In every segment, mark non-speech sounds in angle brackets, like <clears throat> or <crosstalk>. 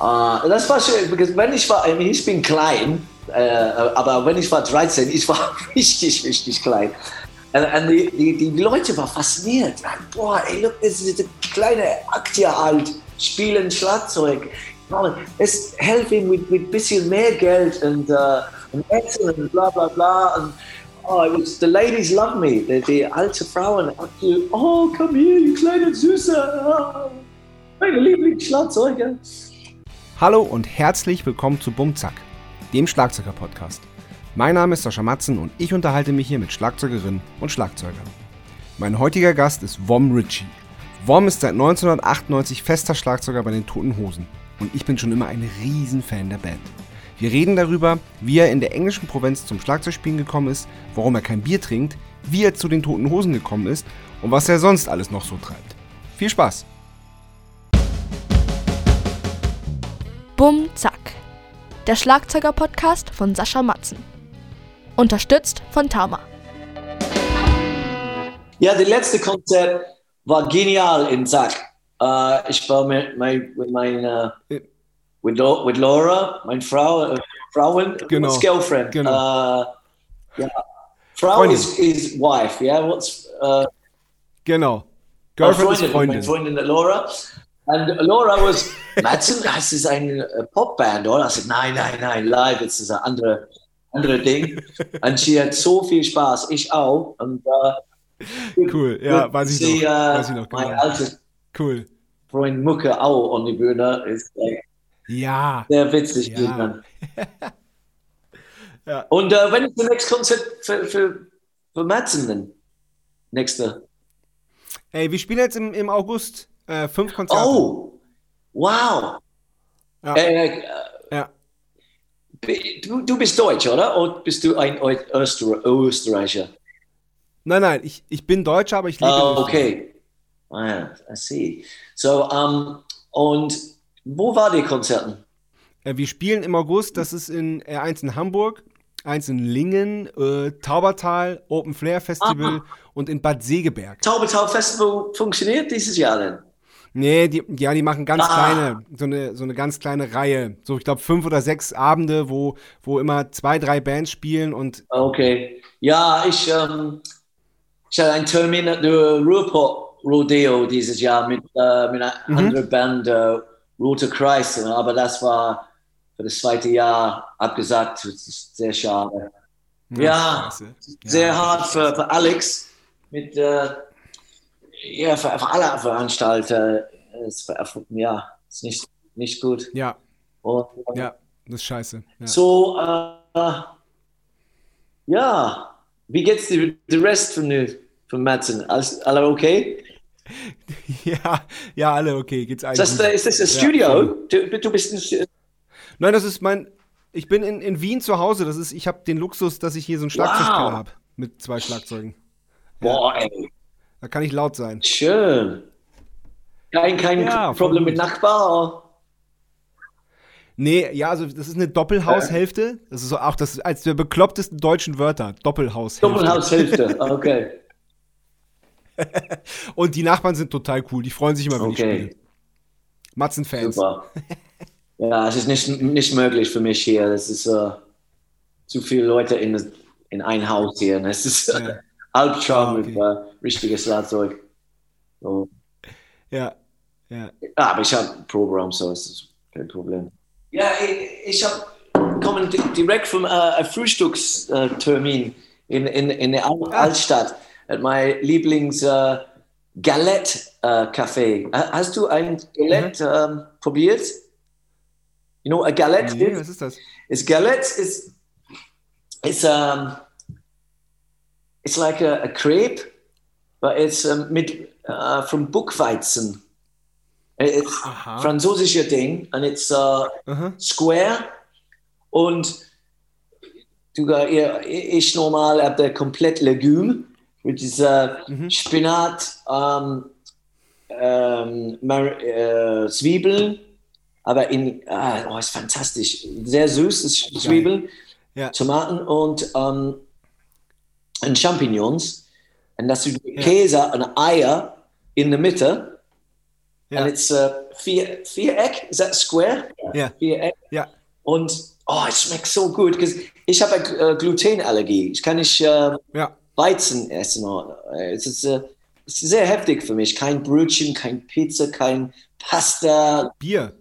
Uh, das war schön, wenn ich war, ich bin klein, uh, aber wenn ich war 13, ich war <laughs> richtig, richtig klein. Und, die, die, die, Leute waren fasziniert. Boah, ey, look, das ist eine kleine Aktie alt, spielen Schlagzeug. Es hilft ihm mit, ein bisschen mehr Geld und, uh, und Essen und bla bla bla. Und, oh, was, the ladies love me. Die, die alte Frauen, oh, komm hier, du kleine Süße. Oh, meine Lieblingsschlagzeuge. Hallo und herzlich willkommen zu Bumzack, dem Schlagzeuger-Podcast. Mein Name ist Sascha Matzen und ich unterhalte mich hier mit Schlagzeugerinnen und Schlagzeugern. Mein heutiger Gast ist Vom Ritchie. Vom ist seit 1998 fester Schlagzeuger bei den Toten Hosen und ich bin schon immer ein Riesenfan der Band. Wir reden darüber, wie er in der englischen Provinz zum Schlagzeugspielen gekommen ist, warum er kein Bier trinkt, wie er zu den Toten Hosen gekommen ist und was er sonst alles noch so treibt. Viel Spaß! Bum Zack. Der Schlagzeuger-Podcast von Sascha Matzen. Unterstützt von Tama. Ja, das letzte Konzert war genial in Zack. Uh, ich war mit, mein, mit meiner, uh, mit, mit Laura, meine Frau, uh, Frauen, genau. girlfriend. Genau. Uh, ja. Frau ist is, wife, yeah? What's, uh, genau. Girlfriend Freundin, ist Freundin. Meine Freundin Laura. Und Laura was, Madsen, das ist eine Popband, oder? Ich sagte, nein, nein, nein, live, das ist ein andere, andere Ding. Und sie hat so viel Spaß, ich auch. Und, uh, cool, ja, weiß ich sie, noch. Uh, weiß ich noch genau. Mein alter cool. Freund Mucke auch an die Bühne ist like, ja. sehr witzig. Ja. <laughs> ja. Und uh, wenn ist das nächste Konzert für, für, für Madsen denn? Nächste. Ey, wir spielen jetzt im, im August äh, fünf Konzerte. Oh, wow. Ja. Äh, ja. Du, du bist Deutsch, oder? Oder bist du ein Öster Österreicher? Nein, nein, ich, ich bin Deutscher, aber ich lebe Oh, in Österreich. okay. Ah, I see. So, um, und wo war die Konzerten? Äh, wir spielen im August, das ist in äh, eins in Hamburg, eins in Lingen, äh, Taubertal, Open Flair Festival und in Bad Segeberg. Taubertal Festival funktioniert dieses Jahr denn? Nee, die, ja, die machen ganz Ah. kleine, so eine, so eine ganz kleine Reihe. So, ich glaube, fünf oder sechs Abende, wo, wo immer zwei, drei Bands spielen und Okay. Ja, ich, ähm, ich hatte einen Termin at der Ruhrpott Rodeo dieses Jahr mit, äh, mit einer Mhm. anderen Band, äh, Roter Kreis, aber das war für das zweite Jahr abgesagt. Das ist sehr schade. Ja, scheiße. Sehr Ja, hart für, für Alex mit, äh, ja, für, für alle Veranstalter. Es, für, ja, ist nicht, nicht gut. Ja, Und, ja, das ist scheiße. Ja. So, äh, ja, wie geht's dir, der Rest von, von Madsen? Alles, alle okay? <laughs> ja, ja, alle okay, geht's Ist eigentlich. das, ist das ein Ja, Studio? voll. du, du bist ein, Nein, das ist mein. Ich bin in, in Wien zu Hause. Das ist, ich habe den Luxus, dass ich hier so einen Schlagzeugkeller Wow. habe mit zwei Schlagzeugen. boah, ey, Da kann ich laut sein. schön. Kein, kein Ja, Problem mit Nachbar? Nee, ja, also das ist eine Doppelhaushälfte. Das ist so auch das als der beklopptesten deutschen Wörter. Doppelhaushälfte. Doppelhaushälfte, <laughs> okay. <laughs> Und die Nachbarn sind total cool. Die freuen sich immer, wenn ich Okay. spiele. Matzen-Fans. Super. Ja, es ist nicht, nicht möglich für mich hier. Es ist äh, zu viele Leute in, in ein Haus hier. Es ist Ja. Albtraum Ah, okay. mit äh, richtiges Schlagzeug. So. Ja, ja. Ja, aber ich habe Proberaum, so ist das kein Problem. Ja, ich, ich habe kommen di- direkt vom äh, einem Frühstückstermin in, in, in der Al- Ah. Altstadt. At mein Lieblings äh, Galette äh, Café. Ha- Hast du ein Galette ähm, probiert? You know, a Galette Nee, is? was ist das? Is Galette is it's um it's like a, a crepe, but it's um, mit uh, from Buchweizen. It's Aha. französischer Ding and it's uh, Aha. square und ja, ich normal habe komplett Legume, which is uh, Mhm. Spinat, um, ähm, Mar äh, Zwiebeln, aber in, ah, oh, ist fantastisch, sehr süßes Zwiebeln, Ja. Tomaten und, ähm, und Champignons. Und das ist Käse und Eier in der Mitte And it's uh, vier, Viereck, is that square? Ja. Viereck. Ja. Und oh, es schmeckt so gut. Ich habe äh, Glutenallergie. Ich kann nicht äh, Ja. Weizen essen. Äh, Es ist, äh, es ist sehr heftig für mich. Kein Brötchen, kein Pizza, kein Pasta, Bier.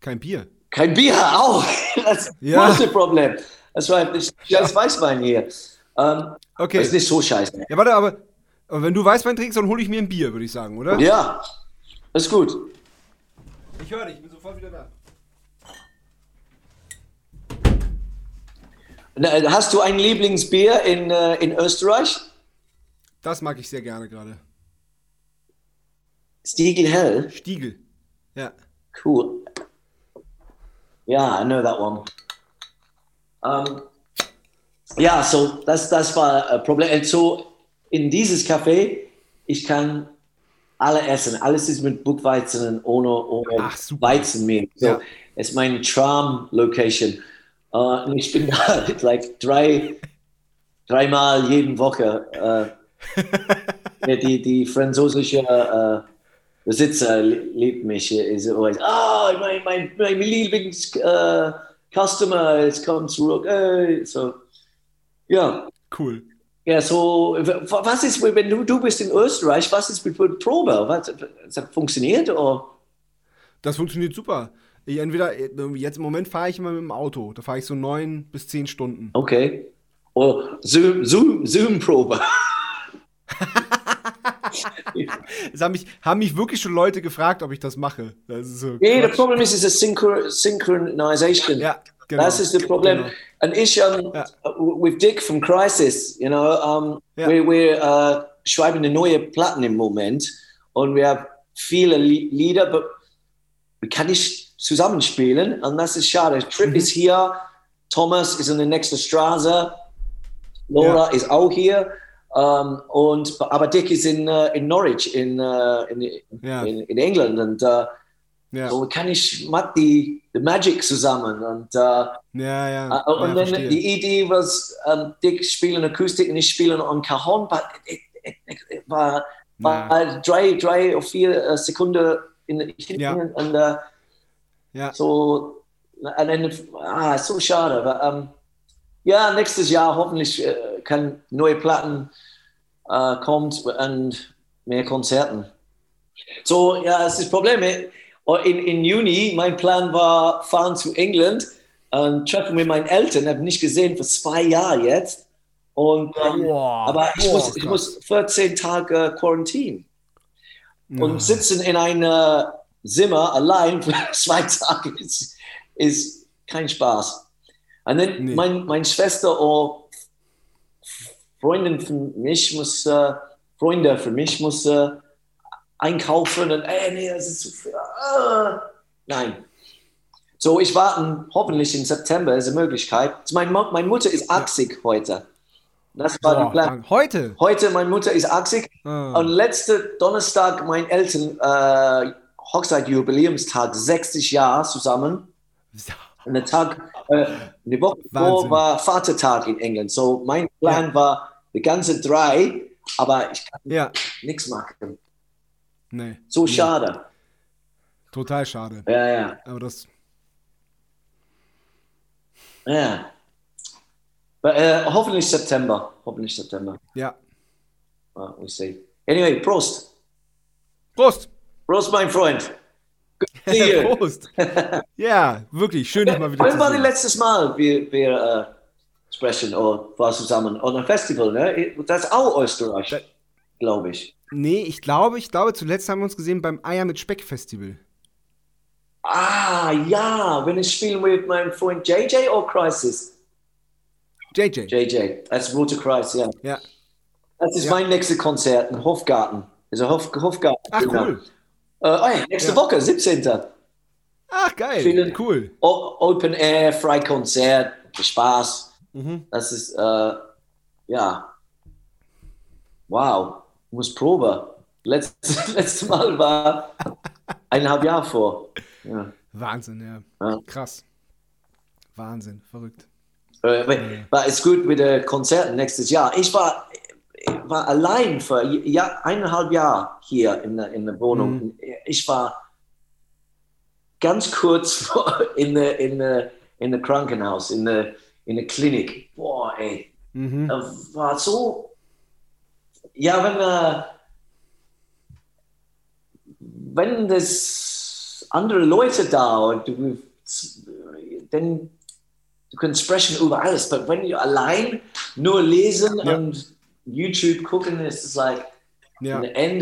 Kein Bier. kein Bier auch. <laughs> Das Ja. ist das Problem. Das war das scheiß Weißwein hier. Ähm, Okay. Das ist nicht so scheiße. Ja, warte, aber, aber wenn du Weißwein trinkst, dann hole ich mir ein Bier, würde ich sagen, oder? Ja, ist gut. Ich höre dich, ich bin sofort wieder da. Na, Hast du ein Lieblingsbier in, äh, in Österreich? Das mag ich sehr gerne gerade. Stiegel Hell. Stiegel. Ja. Cool. Yeah, I know that one. Um, ja, so das, das war ein Problem. Und so in dieses Café, ich kann alle essen. Alles ist mit Buchweizen und ohne, ohne Ach. Weizenmehl. So, Ja. Es ist mein Traum-Location. Uh, und ich bin <laughs> da like drei, dreimal jeden Woche. <laughs> Uh, die, die französische uh, Besitzer li- liebt mich. Is always, ah, mein, mein, mein Lieblings-Customer, es kommt zurück. Hey. So, ja. Cool. Ja, so, was ist, wenn du, du bist in Österreich, was ist mit mit Probe? Was, das funktioniert? Oder? Das funktioniert super. Ich entweder, jetzt im Moment fahre ich immer mit dem Auto. Da fahre ich so neun bis zehn Stunden. Okay. Oder Zoom, Zoom, Zoom-Probe. <laughs> Es haben mich, haben mich wirklich schon Leute gefragt, ob ich das mache. Das ist so Nee, Quatsch. problem is, it's a synchro synchronization. Ja, genau. That's is the problem. Genau. And ich, um, Ja. with Dick from Crisis, you know, um, Ja. wir, wir uh, schreiben eine neue Platten im Moment und wir haben viele Li- Lieder, aber wir können nicht zusammenspielen und das ist schade. Trip Mhm. ist hier, Thomas ist in der nächsten Straße, Laura Ja. ist auch hier. Um, und, aber Dick ist in, uh, in Norwich in, uh, in, in, in England und uh, Ja, so kann ich mit die, die Magic zusammen und uh, ja, ja. Uh, und ja, dann verstehe. die Idee war, um, Dick spielen Akustik und ich spielen on Cajon, aber war, war drei, drei oder vier uh, Sekunden in Ja. und uh, ja. so, und dann, ah, so schade. Aber, um, ja, nächstes Jahr hoffentlich uh, kann neue Platten uh, kommt und mehr Konzerten. So, ja, es ist das Problem. In, in Juni, mein Plan war, fahren zu England und treffen mit meinen Eltern. Habe nicht gesehen für zwei Jahre jetzt. Und, ähm, Boah, aber ich, boah, muss, ich muss 14 Tage Quarantin und Ja. sitzen in einem Zimmer allein für <laughs> zwei Tage ist, ist kein Spaß. Und dann Nee. mein, meine Schwester oder Freundin von mich muss, äh, Freunde für mich muss äh, einkaufen und ey, nee, das ist zu viel. Ah. Nein. So, ich warte hoffentlich im September, ist eine Möglichkeit. Meine, meine Mutter ist 80 heute. Das war der Plan. Heute? Heute, meine Mutter ist 80 Ah. und letzte Donnerstag, mein Eltern, äh, Hochzeitjubiläumstag, 60 Jahre zusammen. Und der Tag, äh, eine Woche vor Wahnsinn. war Vatertag in England. So, mein Plan war die ganze drei, aber ich kann Ja, nichts machen. Nee. So nee. schade. Total schade. Ja, ja, Aber das, ja. Aber, äh, hoffentlich September. Hoffentlich September. ja. Uh, we'll see. Anyway, Prost. Prost! Prost, mein Freund. <laughs> Prost! ja, wirklich, schön, dich mal wieder Wann war das sehen. letztes Mal, wir, wir äh, sprechen oder war zusammen? An einem Festival, ne? Das ist auch Österreich, glaube ich. Nee, ich glaube, ich glaube, zuletzt haben wir uns gesehen beim Eier mit Speck Festival. Ah, ja, wenn ich spiele mit meinem Freund JJ oder Crisis? JJ. JJ, das ist Rote Kreis, ja. Ja. Das ist Ja. mein nächstes Konzert im Hofgarten. Ein Hof, Hofgarten. Ach, cool. Äh, oh ja, nächste Ja. Woche, 17. Ach, geil. Vielen- Cool. O Open Air, Freikonzert, Spaß. Mhm. Das ist, äh, ja. Wow, muss Probe. Letztes, <laughs> letztes Mal war eineinhalb Jahre vor. Ja. Wahnsinn, ja. Ja. Krass. Wahnsinn, verrückt. Äh, war es gut mit den Konzerten nächstes Jahr. Ich war, war allein für ja, eineinhalb Jahre hier in der, in der Wohnung. Ich war ganz kurz <laughs> in der in der in der Krankenhaus, in der in der Klinik. Boah, ey, Mhm. das war so. Ja, wenn äh, wenn das andere Leute da und du, dann du kannst sprechen über alles, aber wenn du allein nur lesen Ja. und YouTube gucken, ist es like Ja. the end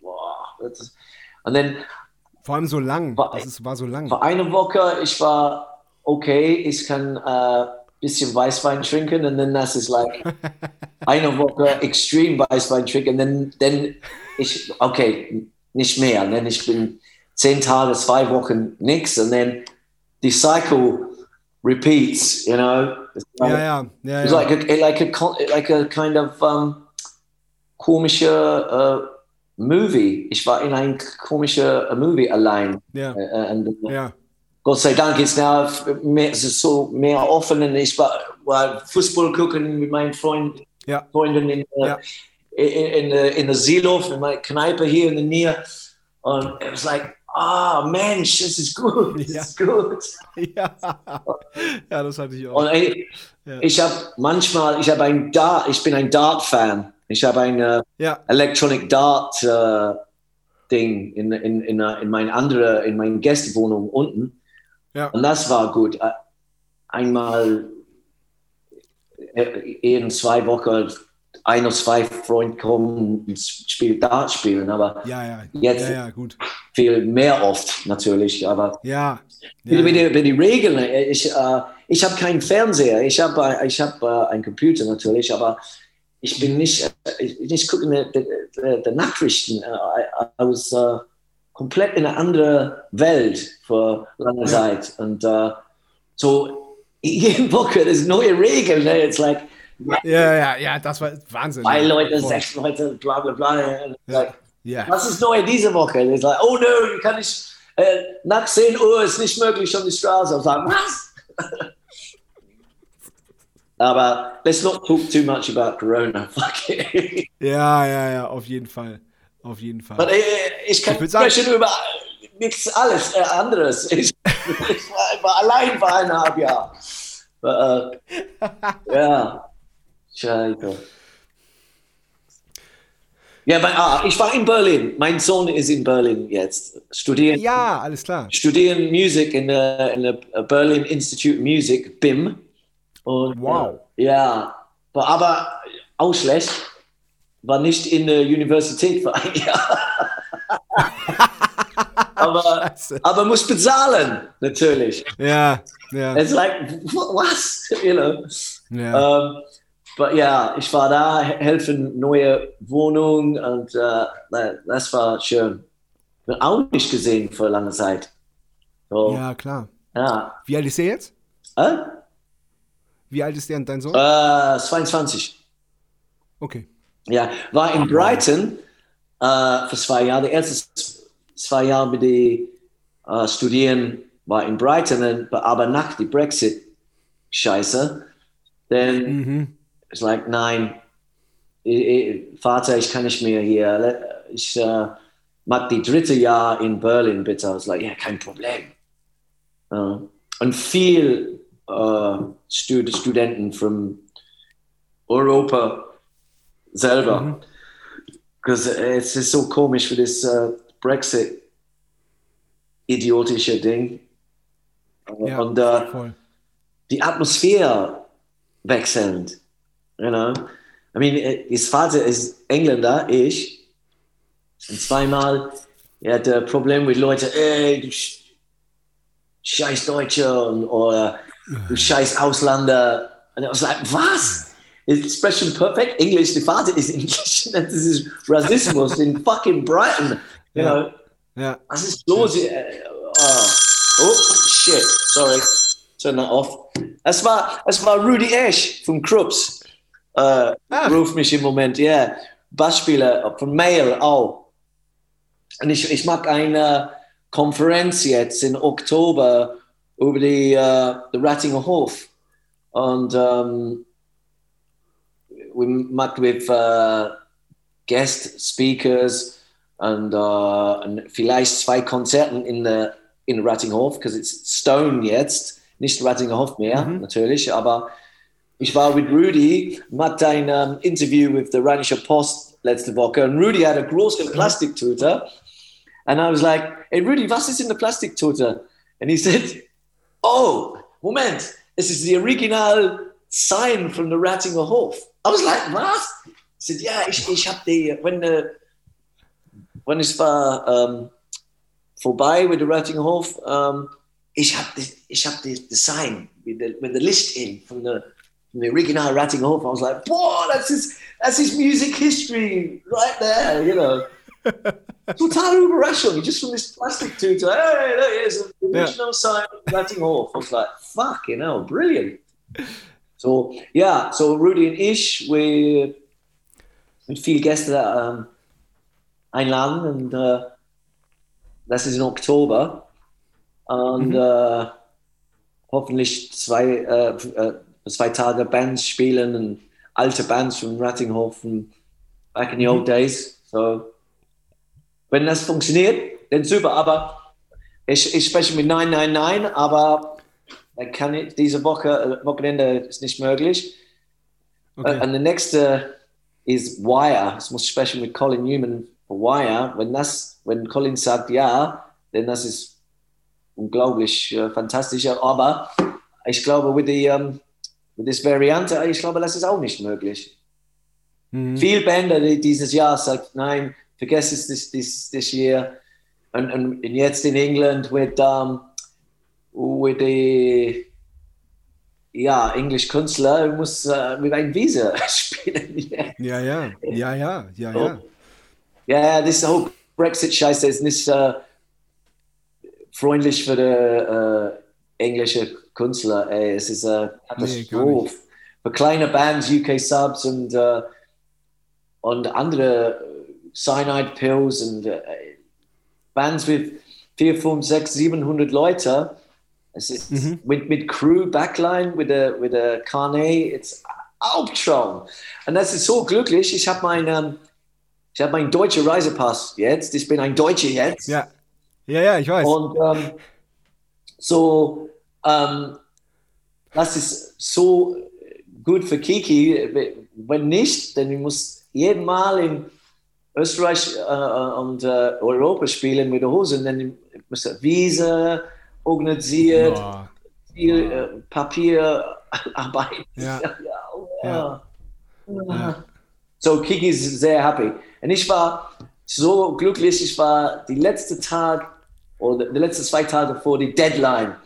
boah, ist, und dann Vor allem so lang. War- Das ist, war so lang. vor einer Woche, ich war okay, ich kann äh, bisschen Weißwein trinken <laughs> und dann das ist like eine Woche extrem Weißwein trinken dann, dann ich, okay, nicht mehr. Dann ich bin zehn Tage, zwei Wochen nichts und dann die Cycle repeats, you know. It's like, ja, ja. it's like, a, like, a, like a kind of um, komischer äh, uh, Movie. Ich war in ein komischer äh, uh, Movie allein. ja, uh, Äh, und, äh, ja. Gott sei Dank ist now mehr, so mehr offen und ich war, war Fußball gucken mit meinen Freunden, Ja. Freunden in, äh, Ja. in, in, der- in der Seelof, in meiner Kneipe hier in der Nähe. Und es was like, ah Mensch, das ist gut, das Ja. ist gut. <laughs> Ja. ja, das hatte ich auch. Und ey, Ja. ich habe manchmal, ich habe ein Dart, ich bin ein Dart-Fan. Ich habe ein äh, Ja, Electronic Dart äh, Ding in, in, in, äh, in meine andere, in meine Gästewohnung unten. Ja. Und das war gut. Äh, Einmal äh, in zwei Wochen ein oder zwei Freunde kommen und spielen Dart spielen, aber ja, ja. Jetzt- Ja, viel mehr oft natürlich. Aber Ja. wie, die, wie die Regeln, äh, ich, äh, ich habe keinen Fernseher, ich habe äh, ich hab, äh, einen Computer natürlich, aber ich bin nicht, äh, ich, ich gucke die, Nachrichten. Äh, was äh, komplett in einer anderen Welt vor langer. Zeit. Und äh, so <laughs> jede Woche das neue Regeln. Ne? It's like, ja, ja, ja, das war Wahnsinn. zwei. Leute, Voll. sechs Leute, bla bla bla. It's like, Ja. was ist neu diese Woche? Und ich sage, oh no, kann ich, äh, nach 10 Uhr ist nicht möglich auf die Straße. Und sagen, was? <laughs> Aber let's not talk too much about Corona. <laughs> Fuck it. ja, ja, ja, auf jeden Fall. Auf jeden Fall. Aber, äh, ich kann Ich sagen- sprechen über nichts alles äh, anderes. Ich, <laughs> ich war, war allein für eineinhalb. Aber, äh, ja, scheiße. Ja, aber, ah, ich war in Berlin. Mein Sohn ist in Berlin jetzt. Studieren, ja, alles klar. studieren Musik in der, in der Berlin Institute Music, BIM. Und, Wow. äh, Ja, aber- aber auch schlecht. War nicht in der Universität für ein Jahr. <laughs> aber, Scheiße. aber muss bezahlen, natürlich. Ja, ja. It's like, was? You know. ja. Ähm, but ja, ich war da, he- helfen neue Wohnung und äh, das war schön. Bin auch nicht gesehen für lange Zeit. So, ja, klar. ja. Wie alt ist der jetzt? Äh? Wie alt ist der dein Sohn? Äh, 22. Okay. Ja, war in Brighton äh, für zwei Jahre. Die ersten zwei Jahre mit die äh, Studieren war in Brighton, aber nach die Brexit Scheiße, dann Mhm. ist like nein, ich, ich, Vater, ich kann nicht mehr hier. Ich äh, mag die dritte Jahr in Berlin bitte. I was like, ja, kein Problem. Äh, und viel äh, Stud Studenten von Europa selber. Mhm. Because es ist so komisch für das äh, Brexit idiotische Ding. Ja, Und äh, die Atmosphäre wechselnd. You know? I mean, äh, his Vater ist Engländer, ich. Und zweimal, er hatte Probleme mit Leuten, ey, du Sch- scheiß Deutsche und, oder du scheiß Ausländer. Und er was like, was? Sprechen perfect English. Der Vater ist Englisch. Das <laughs> ist Rassismus in fucking Brighton. You Ja. know? Ja. Was ist los? Äh, oh. oh, shit. Sorry. Turn that off. Es war, es war Rudy Ash von Krups. Äh, Ah. Ruf mich im Moment, ja. Yeah. Bassspieler von Mail auch. Und ich, ich mag eine Konferenz jetzt im Oktober über die, äh, die Rattinger Hof. Und ähm, we met with uh, guest speakers and, uh, und vielleicht zwei Konzerten in der in Rattinghof, because it's Stone jetzt, nicht Rattinghof mehr, natürlich, aber ich war mit Rudy, hatte ein um, Interview with the Rheinische Post letzte Woche und Rudy hat eine große Plastiktüte and I was like, hey Rudy, was ist in der Plastiktüte? And he said, oh, Moment, es ist the original sign from the Rattinger Hof. I was like, was? He said, ja, ich, ich habe die, wenn, äh, wenn es war ähm, vorbei mit der Rattinger Hof, ähm, ich habe ich hab das Design mit der, mit der Licht in from the, von der original Rattinger Hof. I was like, boah, that's his, that's his music history right there, you know. <laughs> Totale Überraschung, just from this plastic tube. Hey, there is the original yeah. sign of Rattinger Hof. I was like, fucking hell, brilliant. So, ja, so Rudy und ich, wir mit viel Gäste ähm, einladen und äh, das ist im Oktober. Und mhm. äh, hoffentlich zwei, äh, äh, zwei Tage Bands spielen und alte Bands von Rattinghofen, back in the old days. So, wenn das funktioniert, dann super. Aber ich, ich spreche mit 999, aber kann ich, diese Woche, äh, Wochenende ist nicht möglich. Okay. Und der nächste ist Wire. Ich muss sprechen mit Colin Newman für Wire. Wenn, das, wenn Colin sagt ja, dann das ist unglaublich äh, fantastisch. Aber ich glaube, mit der um, mit Variante, ich glaube, das ist auch nicht möglich. Mhm. Viele Bänder dieses Jahr sagt, nein, vergiss es this, this, this year. Und, und, und jetzt in England mit, um, mit die ja, Englisch Künstler muss uh, mit einem Visa <laughs> spielen. ja, ja, ja, ja, ja, ja. Ja, das whole Brexit-Scheiße ist nicht uh, freundlich für die uh, englische Künstler. Ey. Es ist eine Katastrophe. Nee, für kleine Bands, UK Subs und, und andere Cyanide Pills und Bands mit 4, 5, 6, 700 Leute. Es ist mhm. mit, mit Crew, Backline, mit der, mit der Carnet, it's Albtraum. Und das ist so glücklich. Ich habe meinen ähm, ich habe meinen deutschen Reisepass jetzt. Ich bin ein Deutscher jetzt. Ja, ja, ja ich weiß. Und ähm, so, ähm, das ist so gut für Kiki. Wenn nicht, dann muss jeden Mal in Österreich äh, und äh, Europa spielen mit der Hose und dann muss Visa organisiert, Boah. viel äh, Papierarbeit. <laughs> Ja. ja. ja. So, Kiki ist sehr happy. Und ich war so glücklich, ich war die letzte Tag oder die letzten zwei Tage vor die Deadline.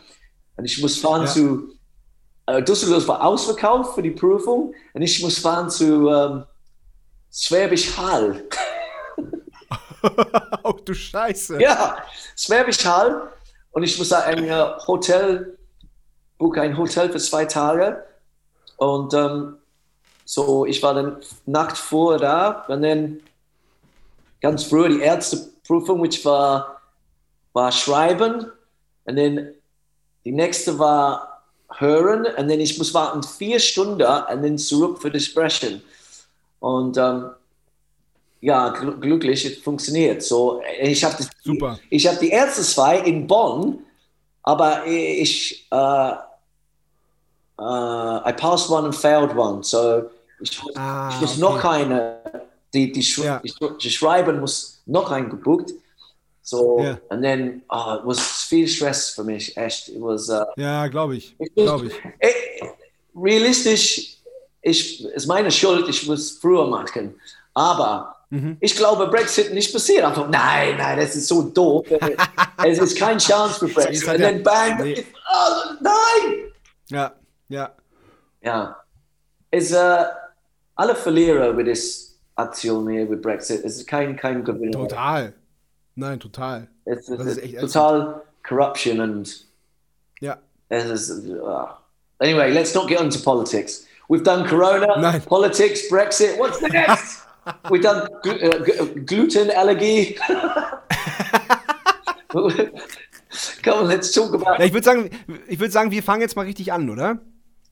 Und ich muss fahren zu, äh, Düsseldorf war ausverkauft für die Prüfung und ich muss fahren zu ähm, Schwäbisch Hall. <laughs> oh du Scheiße. Ja, Schwäbisch Hall. Und ich muss ein Hotel, buche ein Hotel für zwei Tage. Und ähm, so, ich war dann Nacht vor da und dann ganz früh die erste Prüfung, which war, war Schreiben. Und dann die nächste war Hören. Und dann ich muss warten vier Stunden und dann zurück für das Sprechen. Und ähm, ja, gl glücklich, es funktioniert. So, ich habe Super. Ich habe die ersten zwei in Bonn, aber ich, uh, uh, I passed one and failed one. So, ich, ah, ich muss okay. noch eine, die, die, ja. die Schreiben muss noch eingebucht. So, yeah. and then oh, was viel Stress für mich, echt. It was, uh, ja, glaube ich. Glaube ich. ich. Realistisch, ich, ist meine Schuld, ich muss früher machen. Aber Mhm. Ich glaube, Brexit nicht passiert. Einfach, nein, nein, das ist so doof. <laughs> es ist keine Chance für Brexit. Und dann bang, nee. oh, nein! Ja, ja. Ja. Es, uh, alle Verlierer mit dieser Aktion hier mit Brexit. Es ist kein, kein Gewinner. Total. Nein, total. Es, es ist, ist total Corruption und. Ja. Es ist. Uh, anyway, let's not get into politics. We've done Corona, Nein. politics, Brexit. What's next? <laughs> We done gl uh, gluten allergy. Come <laughs> on, let's talk about. Ja, ich würde sagen, ich sagen, wir fangen jetzt mal richtig an, oder?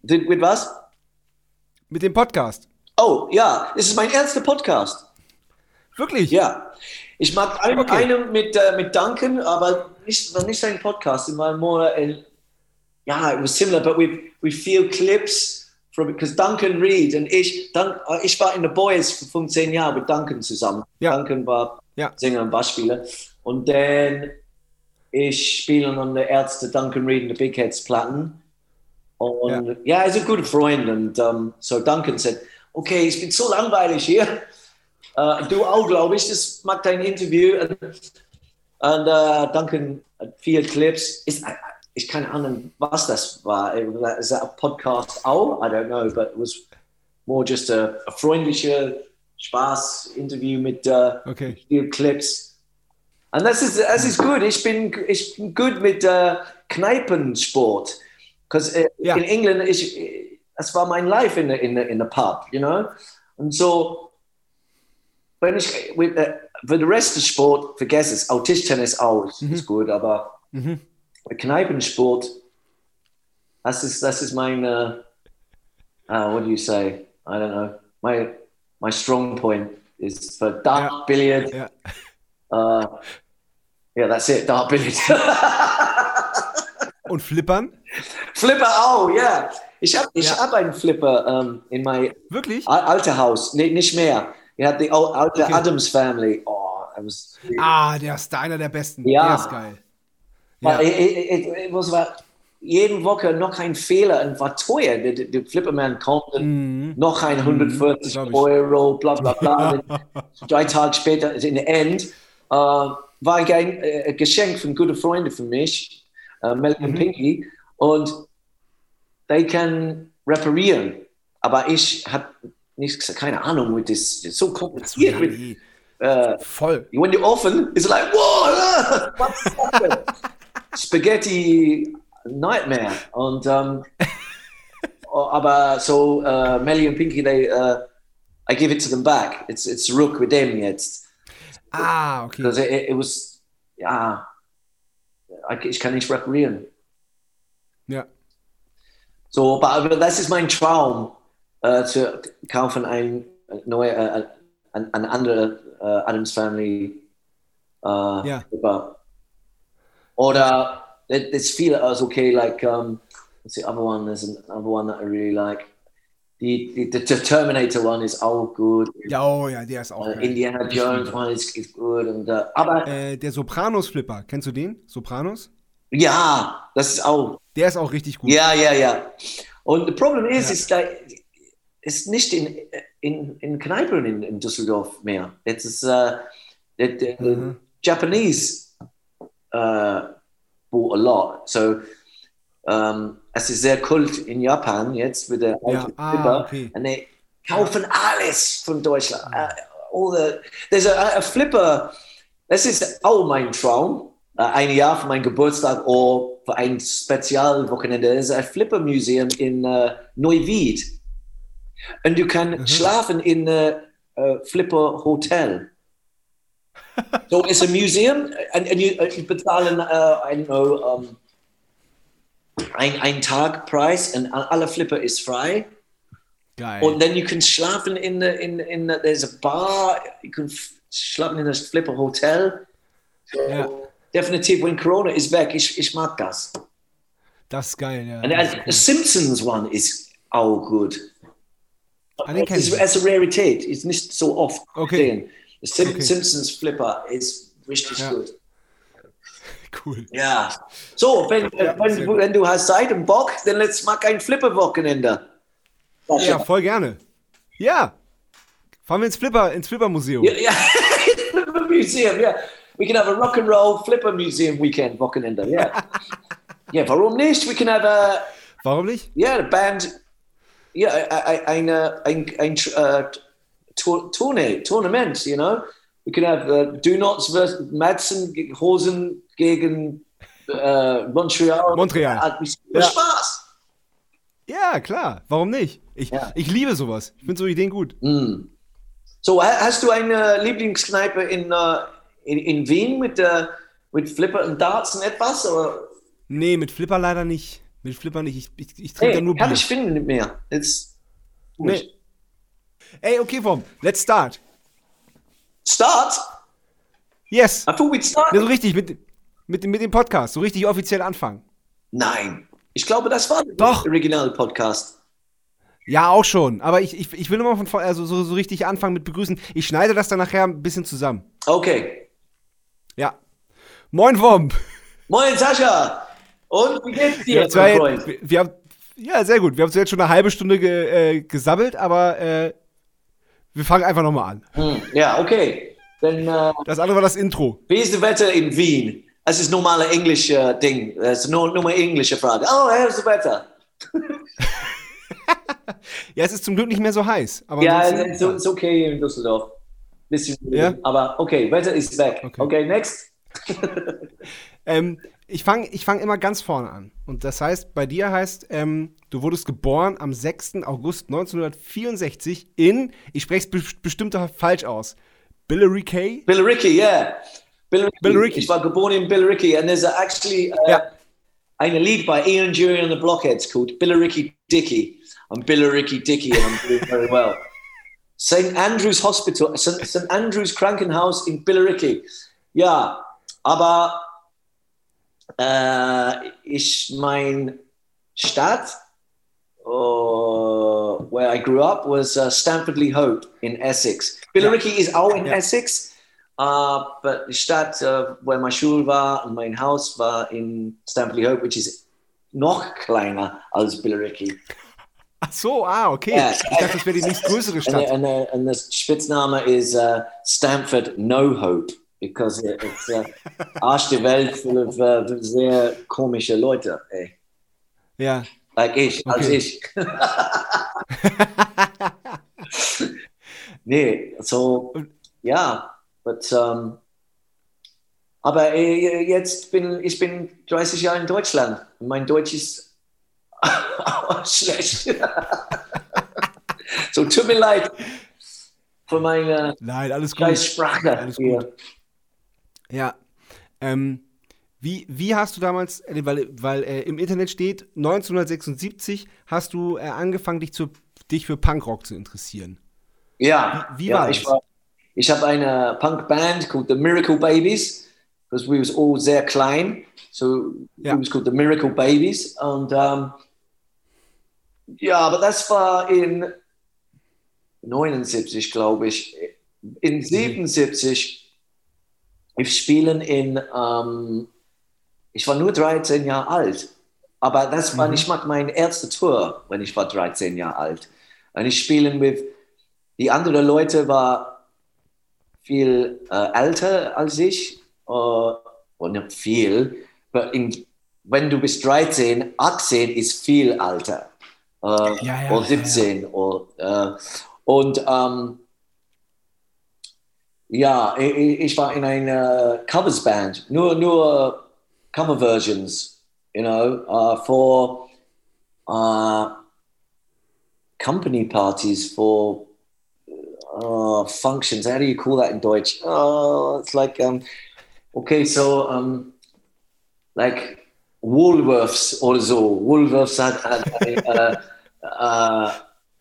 Mit was? Mit dem Podcast. Oh, ja, das ist mein erster Podcast. Wirklich? Ja. Ich mag einen, okay. einen mit, äh, mit Duncan, aber nicht, war nicht ein Podcast, it was more, yeah, it was similar, but we, we feel clips because Duncan Reed und ich, Dun, ich war in The Boys für 15 Jahre mit Duncan zusammen. Ja. Duncan war Ja. Sänger und Bassspieler. Und dann ich spiele an der Ärzte Duncan Reed in der Big Heads Platten. Und ja, er ist ein guter Freund. Und um, so Duncan sagt, okay, ich bin so langweilig hier. Äh, du auch, glaube ich, das macht ein Interview. Und, und äh, Duncan hat vier Clips. Ist, ich keine Ahnung, was das war. Is that a podcast auch? I don't know, but it was more just a, a freundlicher Spaß-Interview mit äh, uh, Okay. Clips. Und das ist, das ist gut. Ich bin, ich bin gut mit äh, uh, Kneipensport. Because äh, uh, Ja. in England, ich, das war mein Life in the, in the, in the pub, you know? Und so, wenn ich, with, äh, für den Rest des Sport, vergesse es. Auch Tischtennis auch ist, ist mm-hmm. gut, aber Mhm. Kneipensport, das ist, das ist mein, uh, uh, what do you say? I don't know. My, my strong point is for dart, Ja. billiard. Ja. Uh, yeah, that's it, dart, billiard. Und Flippern? Flipper auch, ja. Ich habe ich Ja. hab einen Flipper um, in mein Wirklich? al- alte Haus, nee, nicht mehr. Ich hatte die al- alte Okay. Adams Family. Oh, I was, Ah, der ist einer der besten. Ja. Der ist geil. Ja. Ich, ich muss war jeden Woche noch ein Fehler und war teuer. Der, der Flipperman konnte noch ein 140 glaub ich. Euro, bla bla bla. <laughs> Drei Tage später, also in der End, äh, war ein äh, Geschenk von guten Freunden von mich, äh, Mel und Pinky, und die können reparieren. Aber ich habe keine Ahnung, das, ist so kompliziert. mit, äh, Voll. when you open, it's like, whoa, what's happened? Spaghetti Nightmare. And um, <laughs> uh, aber so, uh, Melly and Pinky, they, uh, I give it to them back. It's, it's Rook with them jetzt. Ah, okay. Because it, it was, ja, ich ich kann nicht reparieren. Ja. So, aber, aber das ist mein Traum, äh, zu kaufen ein neue, äh, ein, andere äh, Adams Family äh, Ja. Flipper. Oder there- there's viele as okay, like um, what's the other one? There's another one that I really like. The, the, the Terminator one is auch gut. Ja, oh ja, der ist auch Uh. Indiana Jones one is, is good. Und, uh, aber Äh, der Sopranos-Flipper, kennst du den? Sopranos? ja, das ist auch Der ist auch richtig gut. Ja, ja, ja. Und das Problem ist, Ja. ist, da ist nicht in, in, in Kneipen in, in Düsseldorf mehr. Jetzt ist the, the, Mhm. Japanese äh, bought a lot. So ähm, es ist sehr kult in Japan jetzt mit der Ja, alten ah, Flipper. okay. Und die kaufen alles von Deutschland. Äh, all the, there's a, a Flipper. Das ist auch mein Traum. Äh, ein Jahr für meinen Geburtstag oder für ein Spezialwochenende. Das ist ein Flipper Museum in äh, Neuwied. Und du kannst schlafen in äh, äh, Flipper Hotel. So it's a museum and, and you, uh, you bezahlen uh, I don't know um, ein, ein Tag Preis und alle Flipper ist frei. Geil. Und then you can schlafen in the, in, in the, there's a bar, you can schlafen in das Flipper Hotel. ja, Definitiv, when Corona is weg, ich, ich mag das. das ist geil, ja. And, and the cool. Simpsons one is auch gut. Ah, den kenn It's, ich nicht. it's a Rarität, ist nicht so oft Okay. gesehen. Sim Okay. Simpsons Flipper ist richtig Ja. gut. <laughs> Cool. Ja. So, wenn, Ja, wenn, wenn du hast Zeit und Bock, dann let's mach ein Flipper-Wochenende. Ja, voll gerne. Ja. Fahren wir ins Flipper, ins Flipper-Museum. Yeah, <laughs> yeah. Flipper Museum, yeah. We can have a rock and roll Flipper Museum weekend, Wochenende, yeah. <laughs> yeah, warum nicht? We can have a, Warum nicht? yeah, a band, yeah, ein, ein, ein, ein uh, tour, Tournee, Tournament, you know? We can have uh, Do Nots versus Madsen, Hosen gegen uh, Montreal. Montreal. Hat mich Ja. Spaß. Ja, klar. Warum nicht? Ich, Ja. ich liebe sowas. Ich finde so Ideen gut. Mm. So, ha- hast du eine Lieblingskneipe in, uh, in, in Wien mit, uh, mit Flipper und Darts und etwas? Oder? Nee, mit Flipper leider nicht. Mit Flipper nicht. Ich, ich, ich trinke da nur kann Bier. ich finden nicht mehr. It's Nee. Ey, okay, Vom. Let's start. Start? Yes. I thought we'd start. Ja, so richtig. Mit, Mit, dem- mit dem Podcast, so richtig offiziell anfangen. Nein. Ich glaube, das war Doch. der Original-Podcast. Ja, auch schon. Aber ich, ich, ich will immer von vorne, also so, so richtig anfangen mit begrüßen. Ich schneide das dann nachher ein bisschen zusammen. Okay. Ja. Moin, Womp. Moin, Sascha. Und wie geht's Wir dir, haben zwar mein Freund? wir, wir haben, ja, sehr gut. Wir haben jetzt schon eine halbe Stunde ge, äh, gesammelt, aber äh, wir fangen einfach nochmal an. Hm, ja, okay. Dann, äh, Das andere war das Intro. wie ist das Wetter in Wien? Das ist normale englische Ding. Das ist nur, nur eine englische Frage. Oh, how is the weather? <laughs> Ja, es ist zum Glück nicht mehr so heiß. Aber Ja, es ist okay in Düsseldorf. Bisschen, Ja? aber okay, Wetter ist weg. Okay. Okay, next. Ähm, ich fange ich fang immer ganz vorne an. Und das heißt, bei dir heißt, ähm, du wurdest geboren am 6. August 1964 in, ich spreche es be bestimmt falsch aus, Billericay? Billericay, yeah. Billericay. Billericay. Ich war geboren in Billericay and there's a, actually uh, Ja. eine Lied by Ian Jury and the Blockheads called Billericay Dicky. I'm Billericay Dicky and I'm doing very well. <laughs> St. Andrews Hospital, St. St. Andrews Krankenhaus in Billericay. Ja, aber ich mein Stadt, uh, where I grew up, was uh, Stamford Lee Hope in Essex. Billericay is auch in Ja. Essex, uh, but die Stadt, uh, where my Schule war und mein Haus war in Stamford Lee Hope, which is noch kleiner als Billericay. Ach so, ah, okay. Ja. Ich dachte, das wäre die nächstgrößere And, Stadt. the, and, the, Spitzname is uh, Stamford No Hope because it, it's uh, Arsch der Welt full of uh, sehr komische Leute. Ey. Ja. Like ich, als Okay. ich. <laughs> nee, so, ja, but, um, aber äh, jetzt bin ich bin 30 Jahre in Deutschland und mein Deutsch ist <laughs> schlecht. so, tut mir leid für meine Nein, alles gut. Sprache. Alles hier. Ja. Ähm, wie, wie hast du damals, äh, weil, weil äh, im Internet steht, 1976 hast du äh, angefangen, dich, zu, dich für Punkrock zu interessieren. Ja, Wie- wie ja war ich das? war ich habe eine Punk-Band called The Miracle Babies, because we was all sehr klein, so Ja. it was called The Miracle Babies und ähm, ja, aber das war in 79, glaube ich. In 77 ich spielen in ähm, ich war nur 13 Jahre alt, aber das war Mhm. nicht mal meine erste Tour, wenn ich war 13 Jahre alt. Und ich spielen mit die anderen Leute war viel äh, älter als ich, äh, und viel, in, wenn du bist 13, 18 ist viel älter. Äh, Ja, ja, oder 17. Oder, äh, und ähm, ja, ich, war in einer Coversband, nur, nur Coverversions, you know, uh, for uh, company parties, for uh, functions. How do you call that in Deutsch? Oh, it's like, um, okay, so, um, like Woolworths oder so. Woolworths hat, hat eine, äh, äh,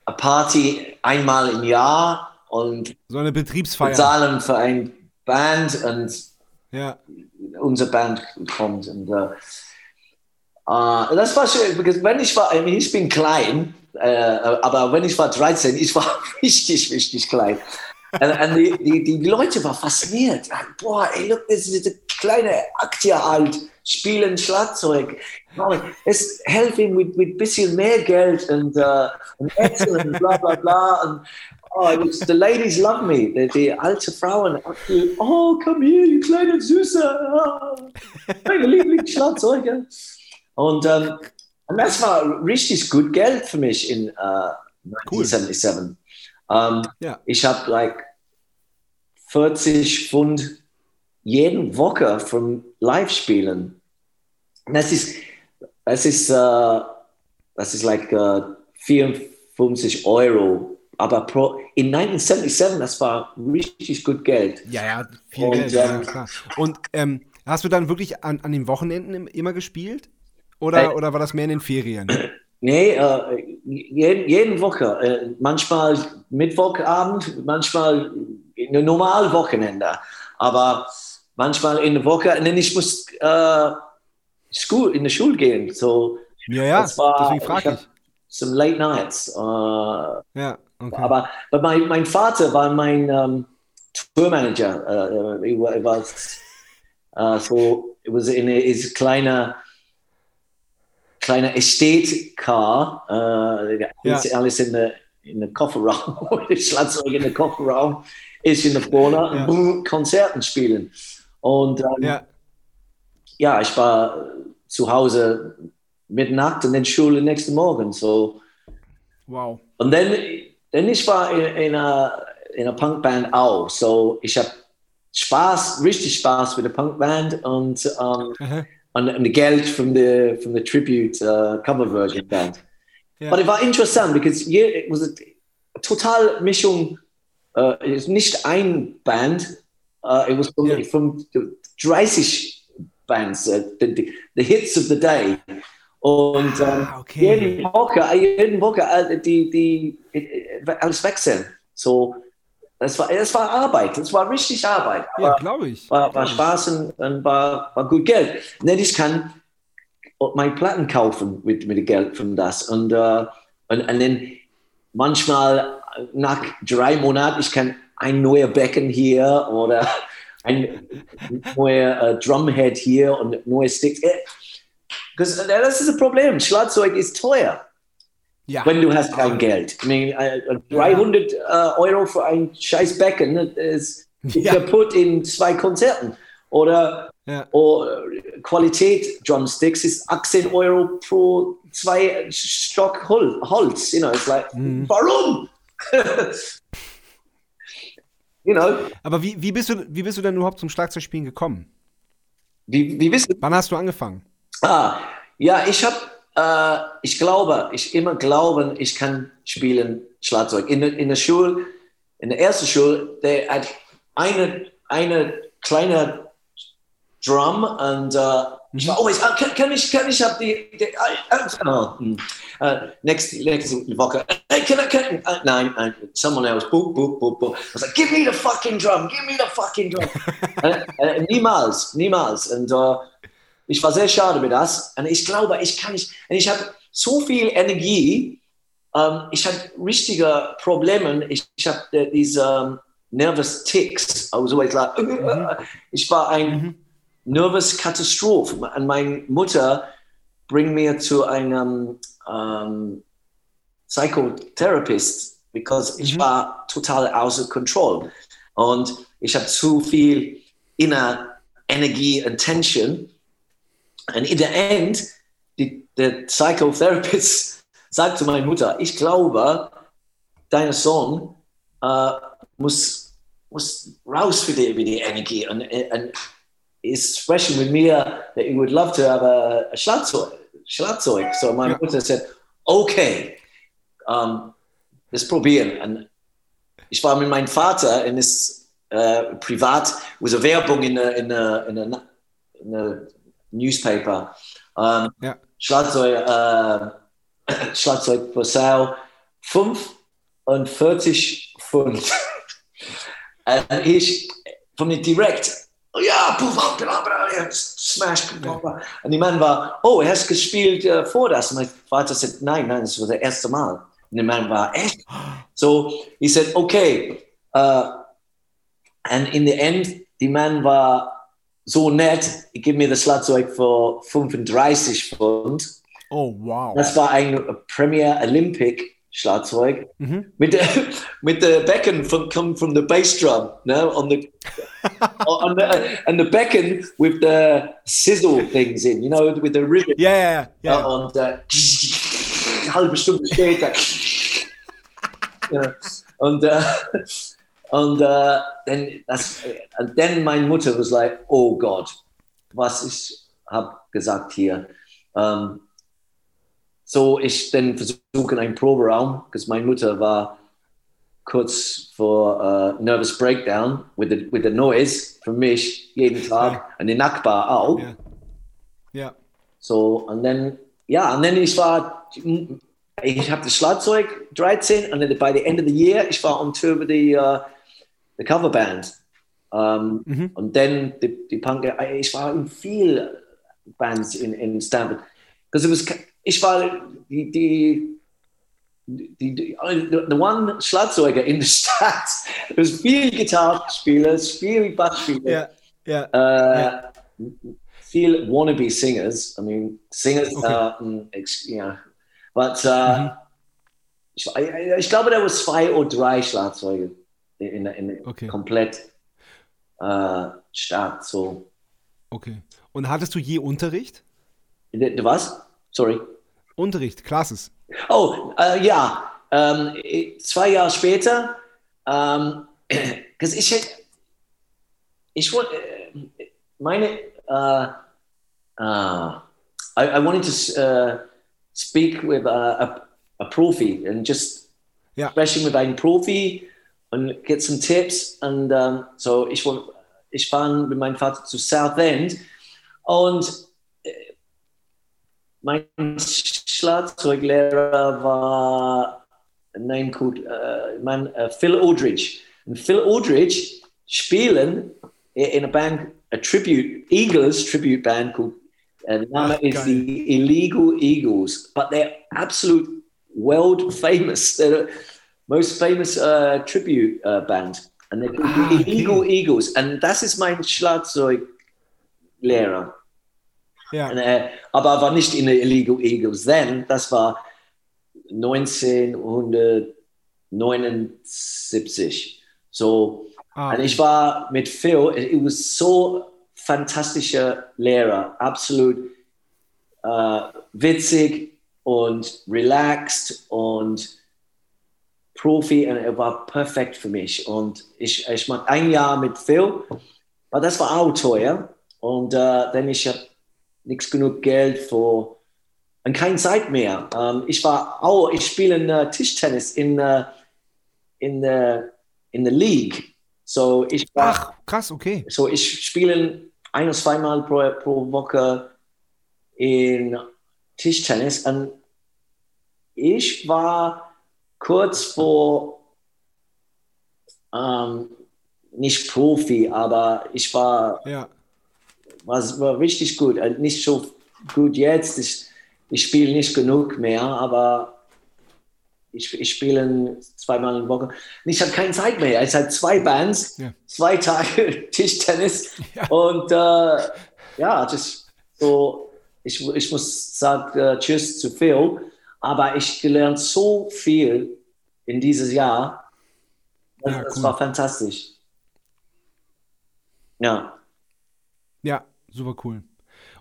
eine Party einmal im Jahr und So eine Betriebsfeier. bezahlen für ein Band und Ja. unsere Band kommt. Und, äh, äh, das war schön, wenn ich war, ich bin klein, äh, aber wenn ich war 13, ich war <laughs> richtig, richtig klein. Und, die, die, die Leute waren fasziniert. Boah, ey, look, das ist diese kleine acht Jahre alt, spielen Schlagzeug. Es helfen mit mit bisschen mehr Geld und, äh, und Essen und bla bla bla. Und, oh, was, the ladies love me. Die, die alte Frauen. Oh, komm hier, du kleine Süße. Ah, meine Lieblingsschlagzeuge. Und, ähm, und das war richtig gut Geld für mich in äh, 1977. Ähm, Ja. Ich habe like 40 Pfund jeden Woche vom Live-Spielen. Das ist, das ist, äh, das ist like äh, 54 Euro. Aber pro, in 1977, das war richtig gut Geld. Ja, ja, viel Und, Geld, ja, ähm, klar. Und ähm, hast du dann wirklich an, an den Wochenenden im- immer gespielt? Oder, Äh, oder war das mehr in den Ferien? <clears throat> Nee, äh, jeden, jeden Woche. Äh, manchmal Mittwochabend, manchmal normal Wochenende. Aber manchmal in der Woche, dann ich muss äh, School, in die Schule gehen. So, Ja, ja, das war, deswegen frage hab ich. Some late nights. Äh, Ja, okay. aber aber mein, mein Vater war mein ähm, Tourmanager. Äh, er war, er war äh, so, it was in his kleiner kleiner Estate Car. Äh, Ja. Alles in der in der Kofferraum, <laughs> das Schlagzeug in der Kofferraum ist in der vorne Ja. und Konzerten spielen. Und ähm, ja, ja, ich war zu Hause Mitternacht und dann Schule nächsten Morgen. So wow. und dann, dann ich war in, in einer, in einer Punkband auch. So ich habe Spaß, richtig Spaß mit der Punkband und, ähm, Aha. und, und Geld von der von der Tribute uh, Cover Version Band. Ja. But it war interessant it was a total Mischung. Uh, it's nicht ein Band. Uh, it was from, Yeah. from the 30 bands, uh, the, the, the hits of the day. Und ähm, Ah, okay. jeden Woche, jeden Woche äh, die, die, äh, alles wechseln. So, das war, das war Arbeit, das war richtig Arbeit. Ja, Aber glaube ich. war, war. Spaß und, und war, war gut Geld. Nicht, ich kann meine Platten kaufen mit, mit dem Geld von das. Und, äh, und, und dann manchmal nach drei Monaten, ich kann ein neuer Becken hier oder <laughs> ein neuer äh, Drumhead hier und neue Sticks. Äh, Das das ist das Problem. Schlagzeug ist teuer, Ja. wenn du hast kein Geld. I mean, äh, 300 äh, Euro für ein scheiß Becken das ist <laughs> Ja. kaputt in zwei Konzerten. Oder Ja. oh, Qualität Drumsticks ist 18 Euro pro zwei Stock Hol Holz. You know, it's like, Mhm. warum? <laughs> you know, Aber wie, wie, bist du, wie bist du denn überhaupt zum Schlagzeugspielen gekommen? wie, wie wissen Wann hast du angefangen? Ah, ja, ich habe, äh, ich glaube, ich immer glauben, ich kann spielen Schlagzeug. In, der- in der Schule, in der ersten Schule, der hat eine, eine kleine Drum und äh, ich war always, ah, kann, kann ich, kann ich hab die, die uh, uh, uh, next, next Woche, hey, can I, can, uh, nein, nein, someone else, boop, boop, boop, boop. I was like, give me the fucking drum, give me the fucking drum. <laughs> äh, niemals, niemals. Und ich war sehr schade mit das. Und ich glaube, ich kann nicht, und ich habe so viel Energie, ähm, ich habe richtige Probleme, ich, ich habe äh, diese ähm, nervous ticks, also ich, like, <laughs> ich war ein nervous Katastrophe. Und meine Mutter bringt mir zu einem ähm, Psychotherapist, because ich war total außer Kontrolle. Und ich habe zu viel inner Energie und Tension. Und in der End, die, der Psychotherapist sagt zu meiner Mutter, ich glaube, dein Sohn äh, muss, muss raus für die, für die Energie und, und is sprechen mit mir that he would love to have a, a Schlagzeug. Schlagzeug. So my Ja. Mutter said, okay, um, let's probieren. Und ich war mit meinem Vater in das äh, privat, was a Werbung in in a, in a, in a newspaper. Um, Ja. Schlagzeug, äh, <coughs> Schlagzeug sale, 45 Pfund. <laughs> Und ich von mir direkt, oh ja, smash. Und die Mann war, oh, er hast gespielt äh, vor das. Und mein Vater sagt, nein, nein, das war das erste Mal. Und der Mann war, echt? <gasps> So, he said, okay. Uh, and in the end, the man war so nett, ich gebe mir das Schlagzeug für 35 Pfund. Oh, wow. Das war ein Premier Olympic Schlagzeug Mhm. mit der mit <laughs> der Becken from come from the bass drum, no, on the <laughs> on the and the Becken with the sizzle things in, you know, with the ribbon. Ja, ja. ja. Und äh, halbe Stunde später. ja. Und äh, und äh, dann das und dann meine Mutter was like, oh Gott, was ich hab gesagt hier. Ähm, so ich dann versuche einen Proberaum, because meine Mutter war kurz vor uh, nervous breakdown with the with the noise für mich jeden Tag und den Nachbar auch. Ja. Ja. So, und dann, ja, und dann ich war, ich habe das Schlagzeug 13 und dann by the end of the year, ich war on tour with the, uh, the cover band. Ähm, mhm. Und dann die, die Punk, ich war in viel Bands in, in Stanford. Also ich war die, die, die, die, the one Schlagzeuger in der <laughs> Stadt. Es was viel Gitarrespieler, viel Bassspieler. Ja, ja, äh, ja. Viel wannabe Singers. I mean, Singers, okay. uh, yeah. But uh, mhm. ich, ich, glaube, da waren zwei oder drei Schlagzeuger in, in, okay. komplett äh, Stadt. So. Okay. Und hattest du je Unterricht? Du was? Sorry. Unterricht, Classes. Oh, äh, ja. Ähm, zwei Jahre später, ähm, <clears throat> ich, ich wollte, äh, meine, uh, uh, I, I wanted to uh, speak with a, a, a Profi and just sprechen mit einem Profi und get some tips. Und um, so ich, ich fahre mit meinem Vater zu Southend und äh, mein Schlagzeuglehrer war name called, uh, man, uh, Phil Aldridge. Und Phil Aldridge spielen in a band, a tribute, Eagles tribute band called, uh, the name is the Illegal Eagles, but they're absolute world <laughs> famous. They're the most famous uh, tribute uh, band. And they're called ah, Illegal okay. Eagles. And das ist mein Schlagzeuglehrer. Ja. Und, äh, aber war nicht in der Illegal Eagles. Then, das war 1979. So, ah, und ich war mit Phil, it was so fantastischer Lehrer, absolut äh, witzig und relaxed und Profi und er war perfekt für mich. Und ich, ich mache ein Jahr mit Phil, aber das war auch teuer. Und äh, dann ich habe nichts genug Geld für und keine Zeit mehr. Ähm, ich war auch, ich spiele uh, Tischtennis in, uh, in, uh, in der League. So ich war, Ach, krass, okay. So ich spiele ein oder zweimal pro, pro Woche in Tischtennis und ich war kurz vor ähm, nicht Profi, aber ich war, ja. war, war richtig gut. Also nicht so gut jetzt. Ich, ich spiele nicht genug mehr, aber ich, ich spiele zweimal in der Woche. Ich habe keine Zeit mehr. Es hat zwei Bands, ja. zwei Tage <laughs> Tischtennis ja. und äh, ja, just so. Ich, ich muss sagen uh, Tschüss zu Phil, aber ich gelernt so viel in dieses Jahr. Das, ja, cool. das war fantastisch. Ja. Ja, super cool.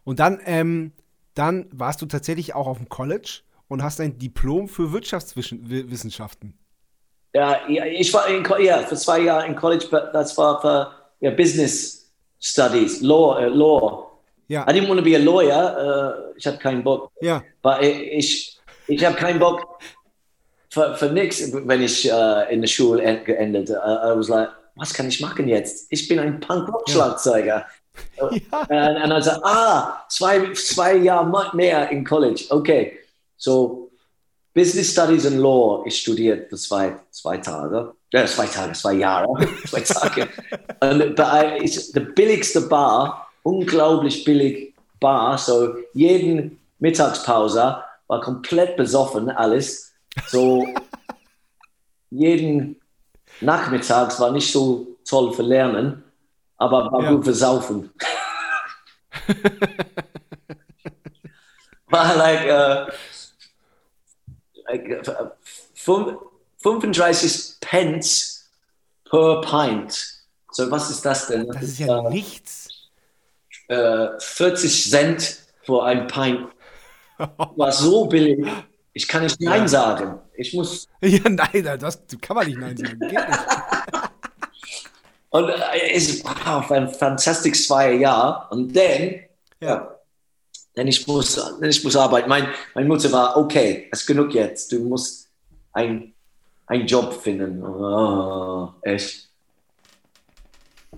Und dann ähm, dann warst du tatsächlich auch auf dem College und hast ein Diplom für Wirtschaftswissenschaften. Ja, ich war in, ja, für zwei Jahre in College, das war für ja, Business Studies, Law. Uh, law. Ja. I didn't want to be a lawyer. Uh, ich hatte keinen Bock. Ja. Aber ich, ich habe keinen Bock für, für nichts, wenn ich uh, in der Schule geendet. Uh, I was like, was kann ich machen jetzt? Ich bin ein Punk-Rock-Schlagzeuger. Ja. Und, und sagt, ah, zwei, zwei Jahre mehr in College. Okay, so Business Studies and Law. Ich studiert für zwei, zwei Tage. Ja, zwei Tage, zwei Jahre, <laughs> zwei Tage. und ist der billigste Bar, unglaublich billig Bar. So jeden Mittagspause war komplett besoffen, alles. So <laughs> jeden Nachmittags war nicht so toll für Lernen aber war ja. gut für Saufen. <laughs> war like, uh, like uh, 35 Pence per Pint. So, was ist das denn? Das, das ist ja uh, nichts. 40 Cent für ein Pint. <laughs> War so billig. Ich kann nicht Nein sagen. Ich muss. <laughs> Ja, nein, das kann man nicht Nein sagen. Geht nicht. <laughs> Und es war ein fantastisches zwei Jahre. Und dann, ja. Denn ich muss, denn ich muss arbeiten. Mein, meine Mutter war, okay, es ist genug jetzt. Du musst einen Job finden. Oh, echt.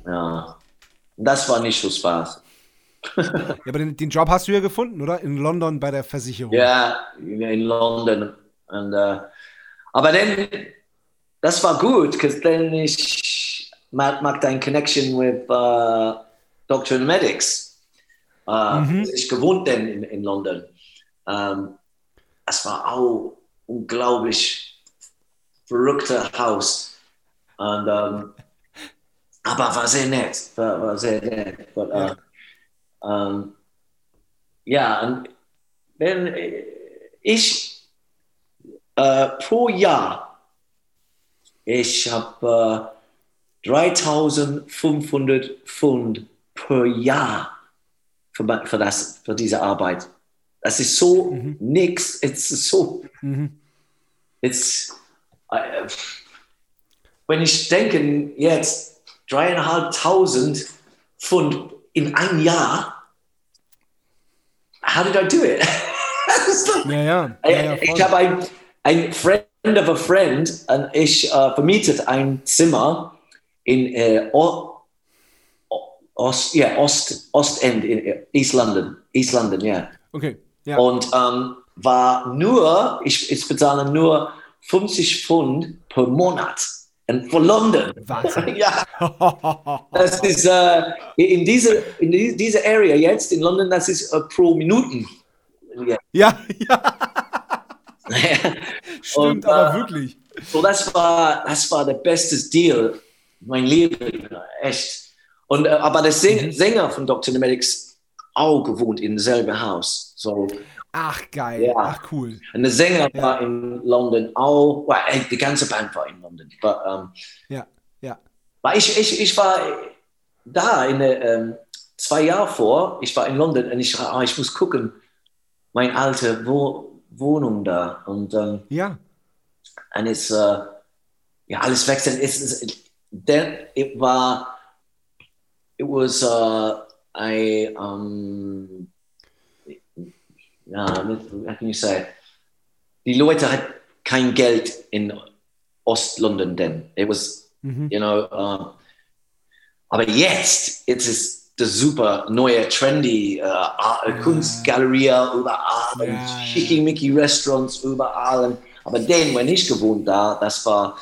Ja. Das war nicht so Spaß. Ja, aber den, den, Job hast du ja gefunden, oder? In London bei der Versicherung. Ja, in London. Und, uh, aber dann, das war gut, denn ich mag, mag dein Connection with uh, Dr. Medics. Uh, Mhm. Ich gewohnt denn in, in London. Ähm, es war auch unglaublich verrückter Haus. Und, ähm, aber war sehr nett. War, war sehr nett. But, uh, Ja. Ähm, ja, und wenn äh, ich äh, pro Jahr, ich habe äh, 3500 Pfund pro Jahr für, für, das, für diese Arbeit. Das ist so Mhm. nix. Es ist so Mhm. It's, äh, wenn ich denke jetzt dreieinhalbtausend Pfund in ein Jahr, how did I do it? Doch- <laughs> Ja, ja. ja, ja ich habe ein, ein Friend of a Friend und ich äh, vermietet ein Zimmer in äh, O- O- Ost, ja, Ost, Ostend in äh, East London. East London, ja. Okay. Ja. Und ähm, war nur, ich, ich bezahle nur 50 Pfund pro Monat. Und für London. Wahnsinn. <laughs> ja, das ist äh, in diese, in die- diese Area jetzt in London, das ist äh, pro Minuten. Ja. ja, ja, <laughs> stimmt, Und, aber äh, wirklich. so das war, das war der beste Deal mein Leben, echt. Und, äh, aber der Säng, Sänger von Dr. Nemedics auch gewohnt in demselben Haus. So, Ach, geil. Ja. Ach, cool. Und der Sänger Ja. war in London auch, well, ey, die ganze Band war in London. Aber, ähm, Ja, ja. weil ich, ich, ich war da in der, ähm, zwei Jahre vor, ich war in London und ich, ah, ich muss gucken, meine alte Wo Wohnung da. Und, ähm, Ja. und es, äh, ja, alles wechseln. Es, es, it war, it was uh, um, ja, how can you say? Die Leute hat kein Geld in Ost-London denn. It was, Mhm. you know, um, aber jetzt, ist das super neue, trendy äh, Art- Kunstgalerie überall, Ja, ja. schickimicki Restaurants überall. Aber den, wenn ich gewohnt da, das war,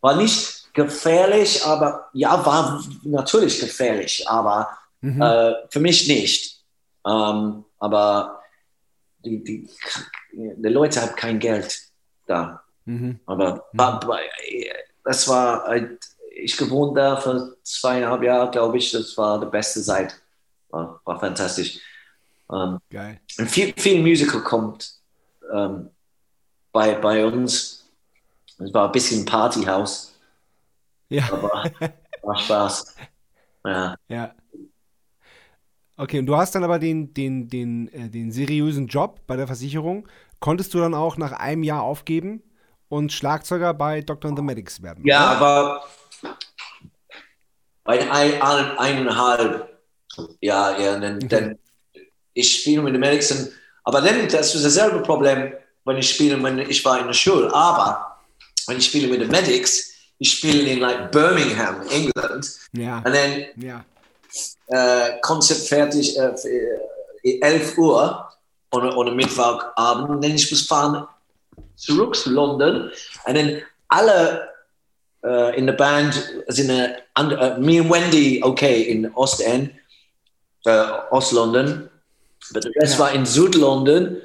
war nicht gefährlich, aber ja, war natürlich gefährlich, aber Mhm. äh, für mich nicht. Ähm, aber die, die, die Leute haben kein Geld da. Mhm. Aber war, das war, halt- ich gewohnt da für zweieinhalb Jahre, glaube ich. Das war die beste Zeit. War, war fantastisch. Ähm, Geil. und viel, viel Musical kommt ähm, bei, bei uns. Es war ein bisschen Partyhaus, Ja, aber <laughs> war Spaß. Ja. ja. Okay, und du hast dann aber den, den, den, äh, den seriösen Job bei der Versicherung. Konntest du dann auch nach einem Jahr aufgeben und Schlagzeuger bei Dr. and the Medics werden? Ja, oder? aber bei ein, ein, eineinhalb ja, ja, dann, dann ich spiele mit den Medics, aber dann, das ist dasselbe Problem, wenn ich spiele, wenn ich war in der Schule, aber wenn ich spiele mit den Medics, ich spiele in like Birmingham, England, Ja, und dann ja. Äh, Konzert fertig, äh, äh, 11 Uhr oder, oder Mittwochabend. Und dann ich muss fahren zurück zu London. Und dann alle äh, in der Band sind äh, äh, me und Wendy okay in Ostend, äh, Ost-London. Aber der Rest Ja. war in Süd-London.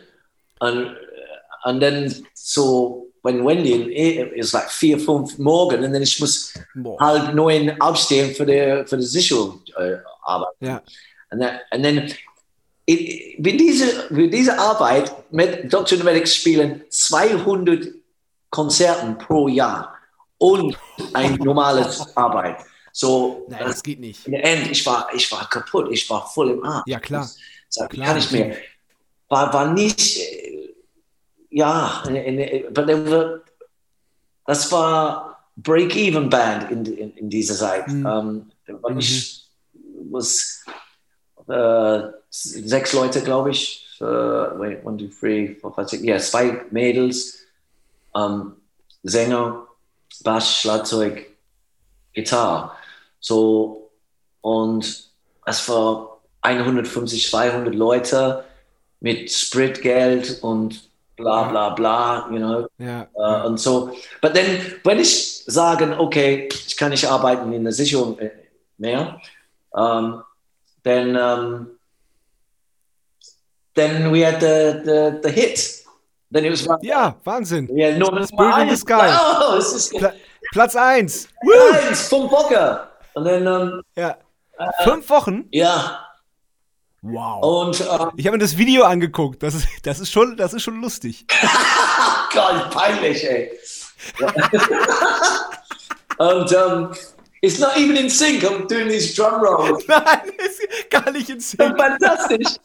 Und, äh, und dann so, wenn Wendy in, ist like vier, fünf morgen und dann ich muss Boah. halb neun aufstehen für die, für die Sicherung äh, Arbeit. Ja. Und dann, und dann in, mit diese, mit dieser Arbeit mit Dr. Medics spielen 200 Konzerten pro Jahr und ein normales Arbeit. So, Nein, das geht nicht. in der End, ich war, ich war kaputt, ich war voll im Arm. Ja, klar. Das Klar, kann ich mehr. War, war nicht, ja, but there were- das war Break-Even-Band in, in, in dieser Zeit. Mhm. Ähm, weil ich was äh, sechs Leute, glaube ich. Äh, wait, one, two, three, four, five, six. Ja, zwei Mädels, ähm, Sänger, Bass, Schlagzeug, Gitarre. So, und es war 150, 200 Leute mit Spritgeld und bla bla bla, you know. Ja. Äh, und so. Aber dann, wenn ich sagen, okay, ich kann nicht arbeiten in der Sicherung äh, mehr, ähm, dann, ähm, then we had the, the, the hit. Then it was Ja, Wahnsinn. yeah, no, Spirit in the Sky. Oh, es ist Pla Platz 1. eins vom Bocker. Und dann, ähm, Ja. Fünf Wochen? ja, Wow. und ähm, Ich habe mir das Video angeguckt. Das ist, das ist, schon, das ist schon lustig. <laughs> Gott, peinlich, ey. <laughs> und ähm, it's not even in sync. I'm doing these drum rolls. <laughs> Nein, ist gar nicht in Sync. Fantastisch.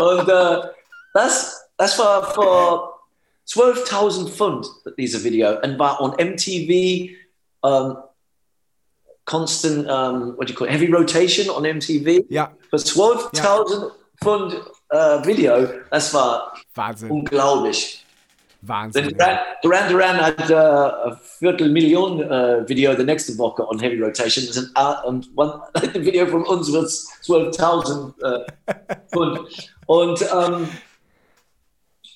Und äh, das, das war vor 12.000 Pfund, dieses Video. Und war on MTV, um, constant, um, what do you call it, heavy rotation on MTV. Ja, Für 12.000 Pfund äh, uh, Video, das war Wahnsinn. unglaublich. Wahnsinn. Duran Duran, Duran hat äh, uh, eine Viertelmillion äh, uh, Video die nächste Woche on Heavy Rotation. Das äh, und one, ein <laughs> Video von uns wird 12.000 äh, Pfund. Und ähm, um,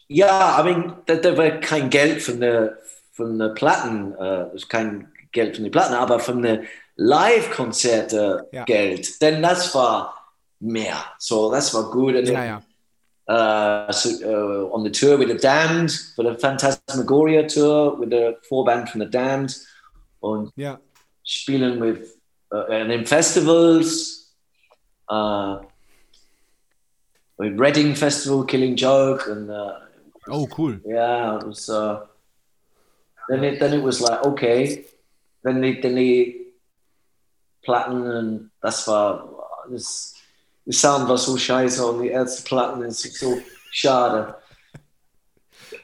ja, I mean, da, da war kein Geld von der, von der Platten, äh, kein Geld von den Platten, aber von der Live-Konzerte Ja. Geld. Denn das war mehr. So, das war gut. Und Ja, ja. uh, so, uh, on the tour with the Damned for the Phantasmagoria tour with the four band from the Damned und Ja. spielen with uh, and in festivals uh, with Reading Festival, Killing Joke, and uh, Oh, cool. yeah, it was. Uh, then it then it was like okay, then the then the Platten and das war das. Der Sound war so scheiße und die erste Platten ist so schade.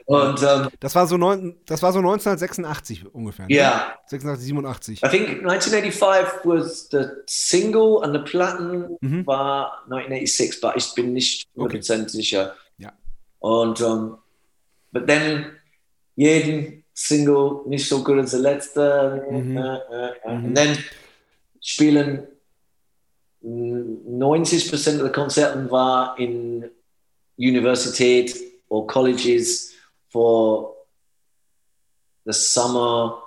Und ähm, Das war so, neun, das war so 1986 ungefähr. Ne? ja, 86, 87. I think 1985 was the single and the Platten Mhm. war 1986, but ich bin nicht Okay. 100% sicher. Ja. Und ähm, but then jeden Single nicht so gut als der letzte. Mhm. Äh, äh, äh. Mhm. Und dann spielen mm, 90% der Konzerten war in Universität oder Colleges for the summer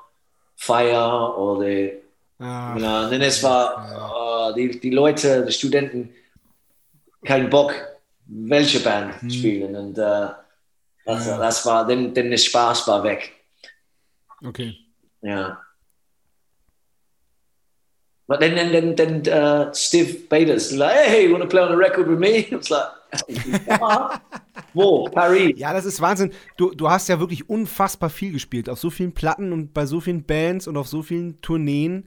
fire or the Ah, und dann es war äh, die, die Leute, die Studenten, keinen Bock, welche Band Hm. spielen. Und äh, das, Ja. das war, dann, dann der Spaß war weg. okay. Ja. But then, then, then, then uh, Steve Baders, like, hey, you want to play on a record with me? <laughs> It's like, "Ah, wo, Paris. Ja, das ist Wahnsinn. Du, du hast ja wirklich unfassbar viel gespielt. Auf so vielen Platten und bei so vielen Bands und auf so vielen Tourneen.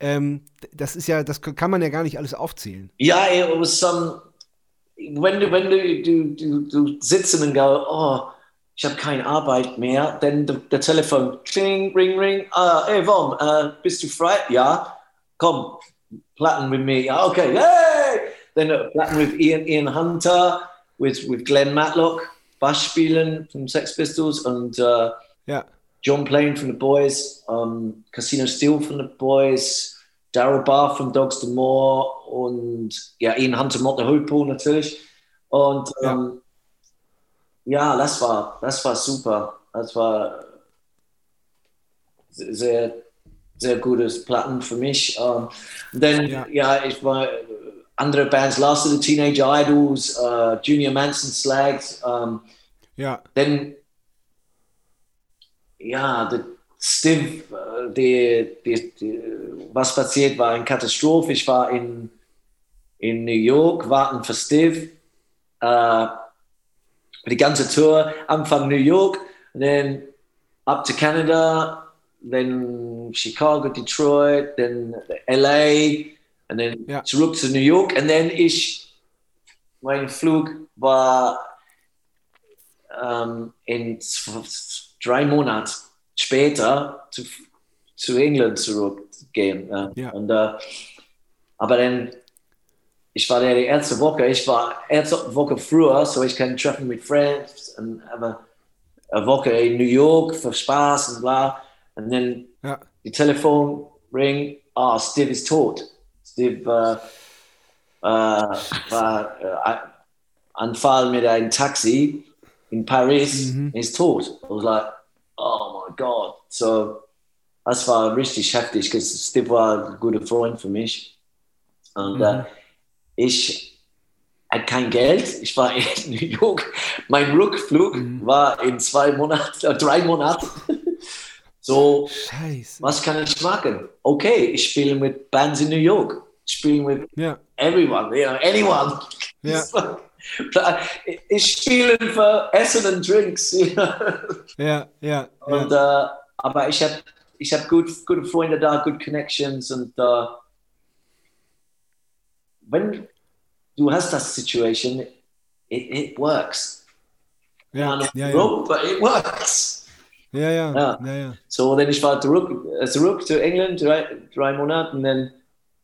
Ähm, das ist ja, das kann man ja gar nicht alles aufzählen. Ja, it was some. Wenn du, wenn du, du, du, du sitzen und go, oh, ich habe keine Arbeit mehr, dann der, Telefon, kling, ring, ring, ah, hey, Vom, äh, bist du frei? Ja, komm, Platten with me. Okay, hey! Then uh, Platten with Ian, Ian Hunter, with, with Glenn Matlock, Bass spielen from Sex Pistols and äh, Ja. John Plain from the Boys, um, Casino Steel from the Boys, Daryl Barr von Dogs the More und ja, Ian Hunter Motte Hoopo natürlich. Und Ja. ähm, ja, das war, das war super. Das war sehr, sehr gutes Platten für mich. Ähm, dann, Ja. ja. ich war äh, andere Bands, Last of the Teenage Idols, äh, Junior Manson Slags, ähm, Ja. dann ja, der Steve, äh, die, die, die, was passiert war eine Katastrophe. Ich war in, in New York, warten für Steve. Äh, die ganze Tour, Anfang New York, dann up to Canada, dann Chicago, Detroit, dann LA, und dann Ja. zurück zu New York. Und dann ich, mein Flug war ähm, in drei Monaten später zu, zu England zurückgehen. Ja. Ja. Und, äh, aber dann, ich war der die erste Woche, ich war erste Woche früher, so ich kann treffen mit Friends und aber eine Woche in New York für Spaß und bla. Und dann Ja. die Telefon ring, ah, Steve ist tot. Steve äh, äh, war äh, Anfall mit einem Taxi in Paris, ist tot. I was like, oh my God. So, das war richtig heftig, weil Steve war ein guter Freund für mich. Und äh, ich hatte kein Geld. Ich war in <laughs> New York. Mein Rückflug war in zwei Monaten, drei Monaten. <laughs> so, Scheiße. was kann ich machen? Okay, ich spiele mit Bands in New York. Ich spiele mit Ja. everyone, you know, anyone. Ja. <laughs> Ich spiele für Essen und Drinks. You know? Ja, ja. und, äh, aber ich habe ich hab gut, gute Freunde da, good connections und äh, wenn du hast das Situation, it, it works. Ja, ja, ja. but it works. Ja, ja. Ja. Ja, ja. So, dann ich war zurück, äh, zurück zu England, drei, drei Monate, und dann,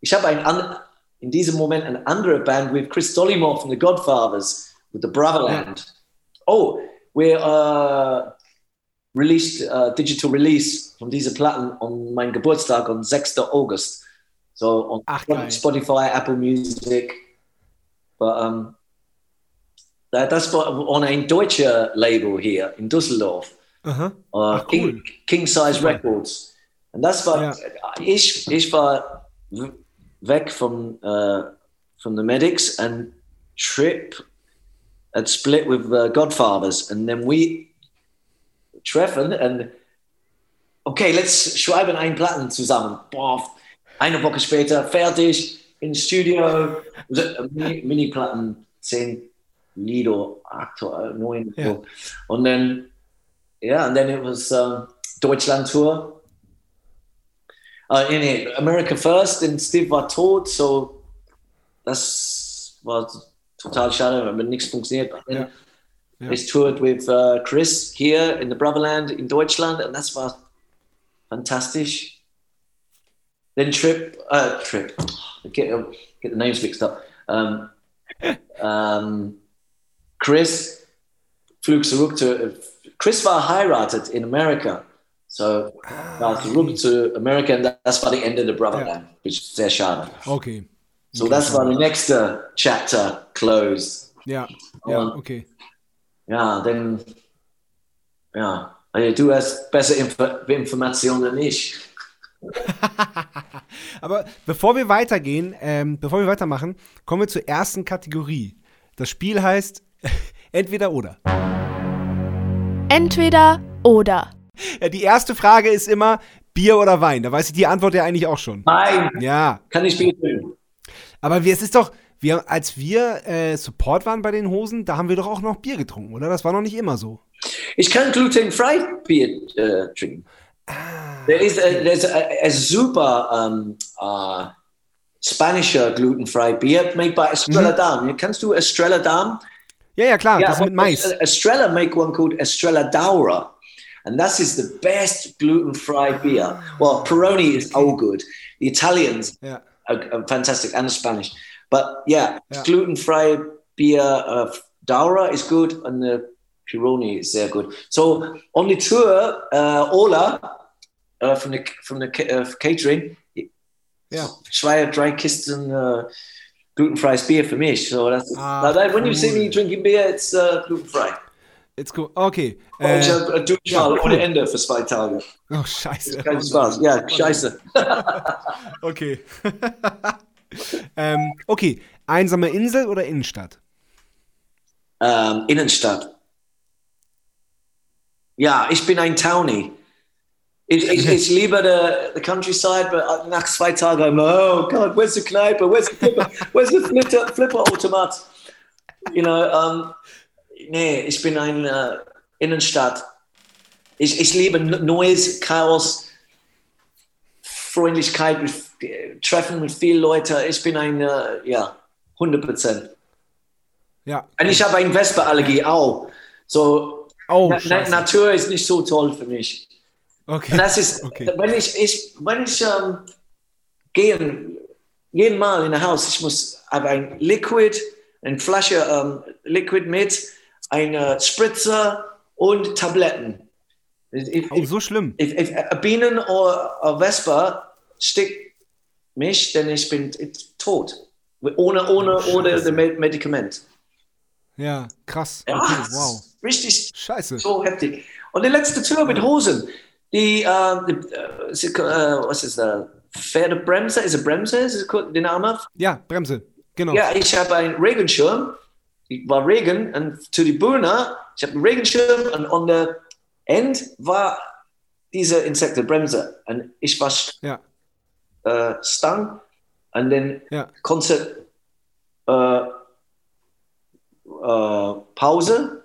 ich habe ein, in diesem Moment eine andere Band with Chris Dollymore from The Godfathers, with the Brotherland. Oh, we uh, released uh, digital release von dieser Platten an meinem Geburtstag am 6. August. So on Ach. Spotify, Apple Music. But, um, das war on ein deutscher Label hier in Düsseldorf. Aha. Uh, Ach, cool. King, King Size Records. Und das war, Ja. ich, ich war weg von, uh, from the Medics and Trip had split with the Godfathers. And then we treffen and okay, let's schreiben einen Platten zusammen. Boah, eine Woche später, fertig, ins Studio, Mini- Mini-Platten, zehn Lieder, acht, neun. Ja. Und dann, ja, and then it was um, Deutschland Tour. Uh, in it, America First, and Steve war tot, so das war total schade, aber nichts funktioniert. Ja. Ja. Ich toured with uh, Chris here in the Brotherland in Deutschland, und das war fantastisch. Then Trip, uh, Trip, get, get the names mixed up. Um, <laughs> um, Chris flog zurück zu, Chris war heiratet in Amerika. So, war zurück zu Amerika und das war die Ende der Brotherland, which ist sehr schade. Okay. So, das war der nächste Chapter closed. Ja, ja, Und- okay. Ja, dann, ja, also du hast bessere Info Informationen als ich. <laughs> Aber bevor wir weitergehen, ähm, bevor wir weitermachen, kommen wir zur ersten Kategorie. Das Spiel heißt <laughs> entweder oder. Entweder oder. Ja, die erste Frage ist immer Bier oder Wein. Da weiß ich die Antwort ja eigentlich auch schon. Nein, Ja, kann ich bieten. aber wir, es ist doch, wir, als wir äh, Support waren bei den Hosen, da haben wir doch auch noch Bier getrunken, oder? Das war noch nicht immer so. Ich kann glutenfrei Bier äh, trinken. There is a, there's a, a super um, uh, Spanischer glutenfrei Bier made by Estrella Damm. Kannst du Estrella Damm? Ja, ja, klar, das but mit Mais. Estrella make one called Estrella Daura. And that is the best gluten-free beer. Well, Peroni is all good. The Italians yeah. are, are fantastic, and the Spanish. But yeah, Yeah. gluten-free beer, uh, Daura is good, and the Peroni is sehr good. So on the tour, uh, Ola uh, from the from the uh, catering, Ja. zwei, drei Kisten uh, gluten-free beer for me. So that's Ah, now that, when you see cool. me drinking beer, it's uh, gluten-free. Jetzt go. Okay. ich Äh, habe Durchfall <laughs> ohne Ende für zwei Tage. oh, scheiße. Kein Spaß. Ja, scheiße. <laughs> Okay. <laughs> ähm, okay. Einsame Insel oder Innenstadt? Ähm, Innenstadt. Ja, ich bin ein Townie. Ich, ich, <laughs> ich liebe the, the countryside, but nach zwei Tagen, oh God, where's the Kneipe? Where's the Flipper? <laughs> Where's the Flipper, Flipper Automat? You know, um, nee, ich bin ein äh, Innenstadt. Ich, ich liebe Neues, Chaos, Freundlichkeit, mit, äh, Treffen mit vielen Leuten. Ich bin ein, äh, ja, 100 Prozent. Ja. Und ich habe eine Wespenallergie auch. So, Oh, Na. Natur ist nicht so toll für mich. Okay. Das ist, Okay. wenn ich, ich, wenn ich ähm, gehe, jeden Mal in ein Haus, ich muss habe ein Liquid, eine Flasche ähm, Liquid mit, eine Spritzer und Tabletten. If, Oh, so schlimm. if, if a Bienen oder a Vespa stickt mich, dann ich bin tot. Ohne, ohne, Oh, ohne das Medikament. Ja, krass. Ja, Okay, wow. richtig Scheiße. so heftig. Und die letzte Tour mit Hosen, die, äh, die äh, was ist das? Pferdebremse, ist es Bremse, ist es kurz der Name? Ja, Bremse. Genau. Ja, ich habe einen Regenschirm, ich war Regen und zu die Bühne, ich habe einen Regenschirm und an der End war diese Insektenbremse und ich war Ja. äh, Stang und dann Ja. Konzert äh, äh, Pause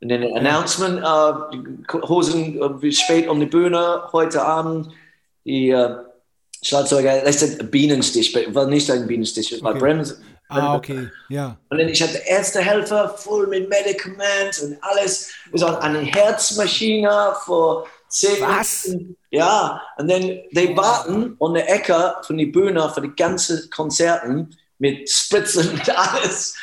und dann ein Announcement, äh, Hosen äh, spät um die Bühne heute Abend, die äh, Schlagzeuger, das ist ein Bienenstich, war nicht ein Bienenstich, es war Okay. Bremse. Ah, okay. Ja. Und dann ich hatte Ärztehelfer, voll mit Medikamenten und alles. Es war eine Herzmaschine für zehn Was? Minuten. Ja, und dann die warten an der Ecke von der Bühne für die ganzen Konzerten mit Spritzen und <laughs> alles.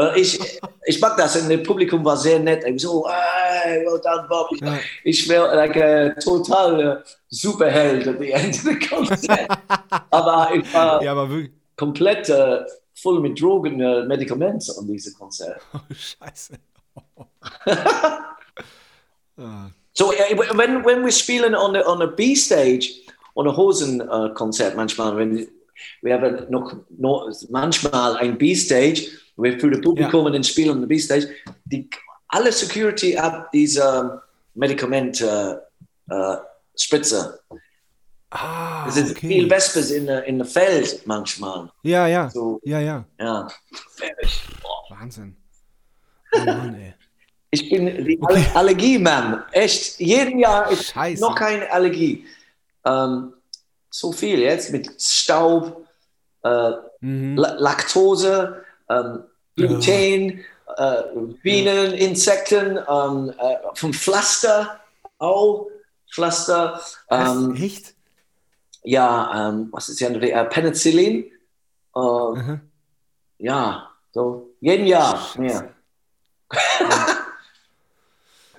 Und ich, ich mag das und das Publikum war sehr nett. Ich so, hey, well done, Bob. Ich, Ja. ich wäre like a total äh, Superheld at the end of the Konzert. <laughs> Aber ich war Ja, aber komplett äh, voll mit Drogen, äh, Medikamenten an diese Konzert. Oh, scheiße. <laughs> ah, So, äh, wenn, wenn wir spielen on the, on the B-Stage, on a Hosen-Konzert manchmal, wenn wir haben noch, noch manchmal ein B-Stage, wir für das Publikum und dann spielen on the B-Stage, die, alle Security ab dieser Medikament äh, Spritze. ah, Es sind viel okay. Vespers in der in der Feld manchmal. Ja, ja. So, Ja, ja. ja. Wahnsinn. Oh Mann, ey. Ich bin die Aller Allergie-Man. Echt, jeden Jahr ist Scheiße. noch keine Allergie. Ähm, so viel jetzt mit Staub, äh, Mhm. La Laktose, ähm, Gluten, äh, Bienen, Insekten, ähm, äh, vom Pflaster auch. Pflaster, ähm? Echt? ja, ähm, was ist ja äh, Penicillin, Aha. ja, so jeden Jahr mehr.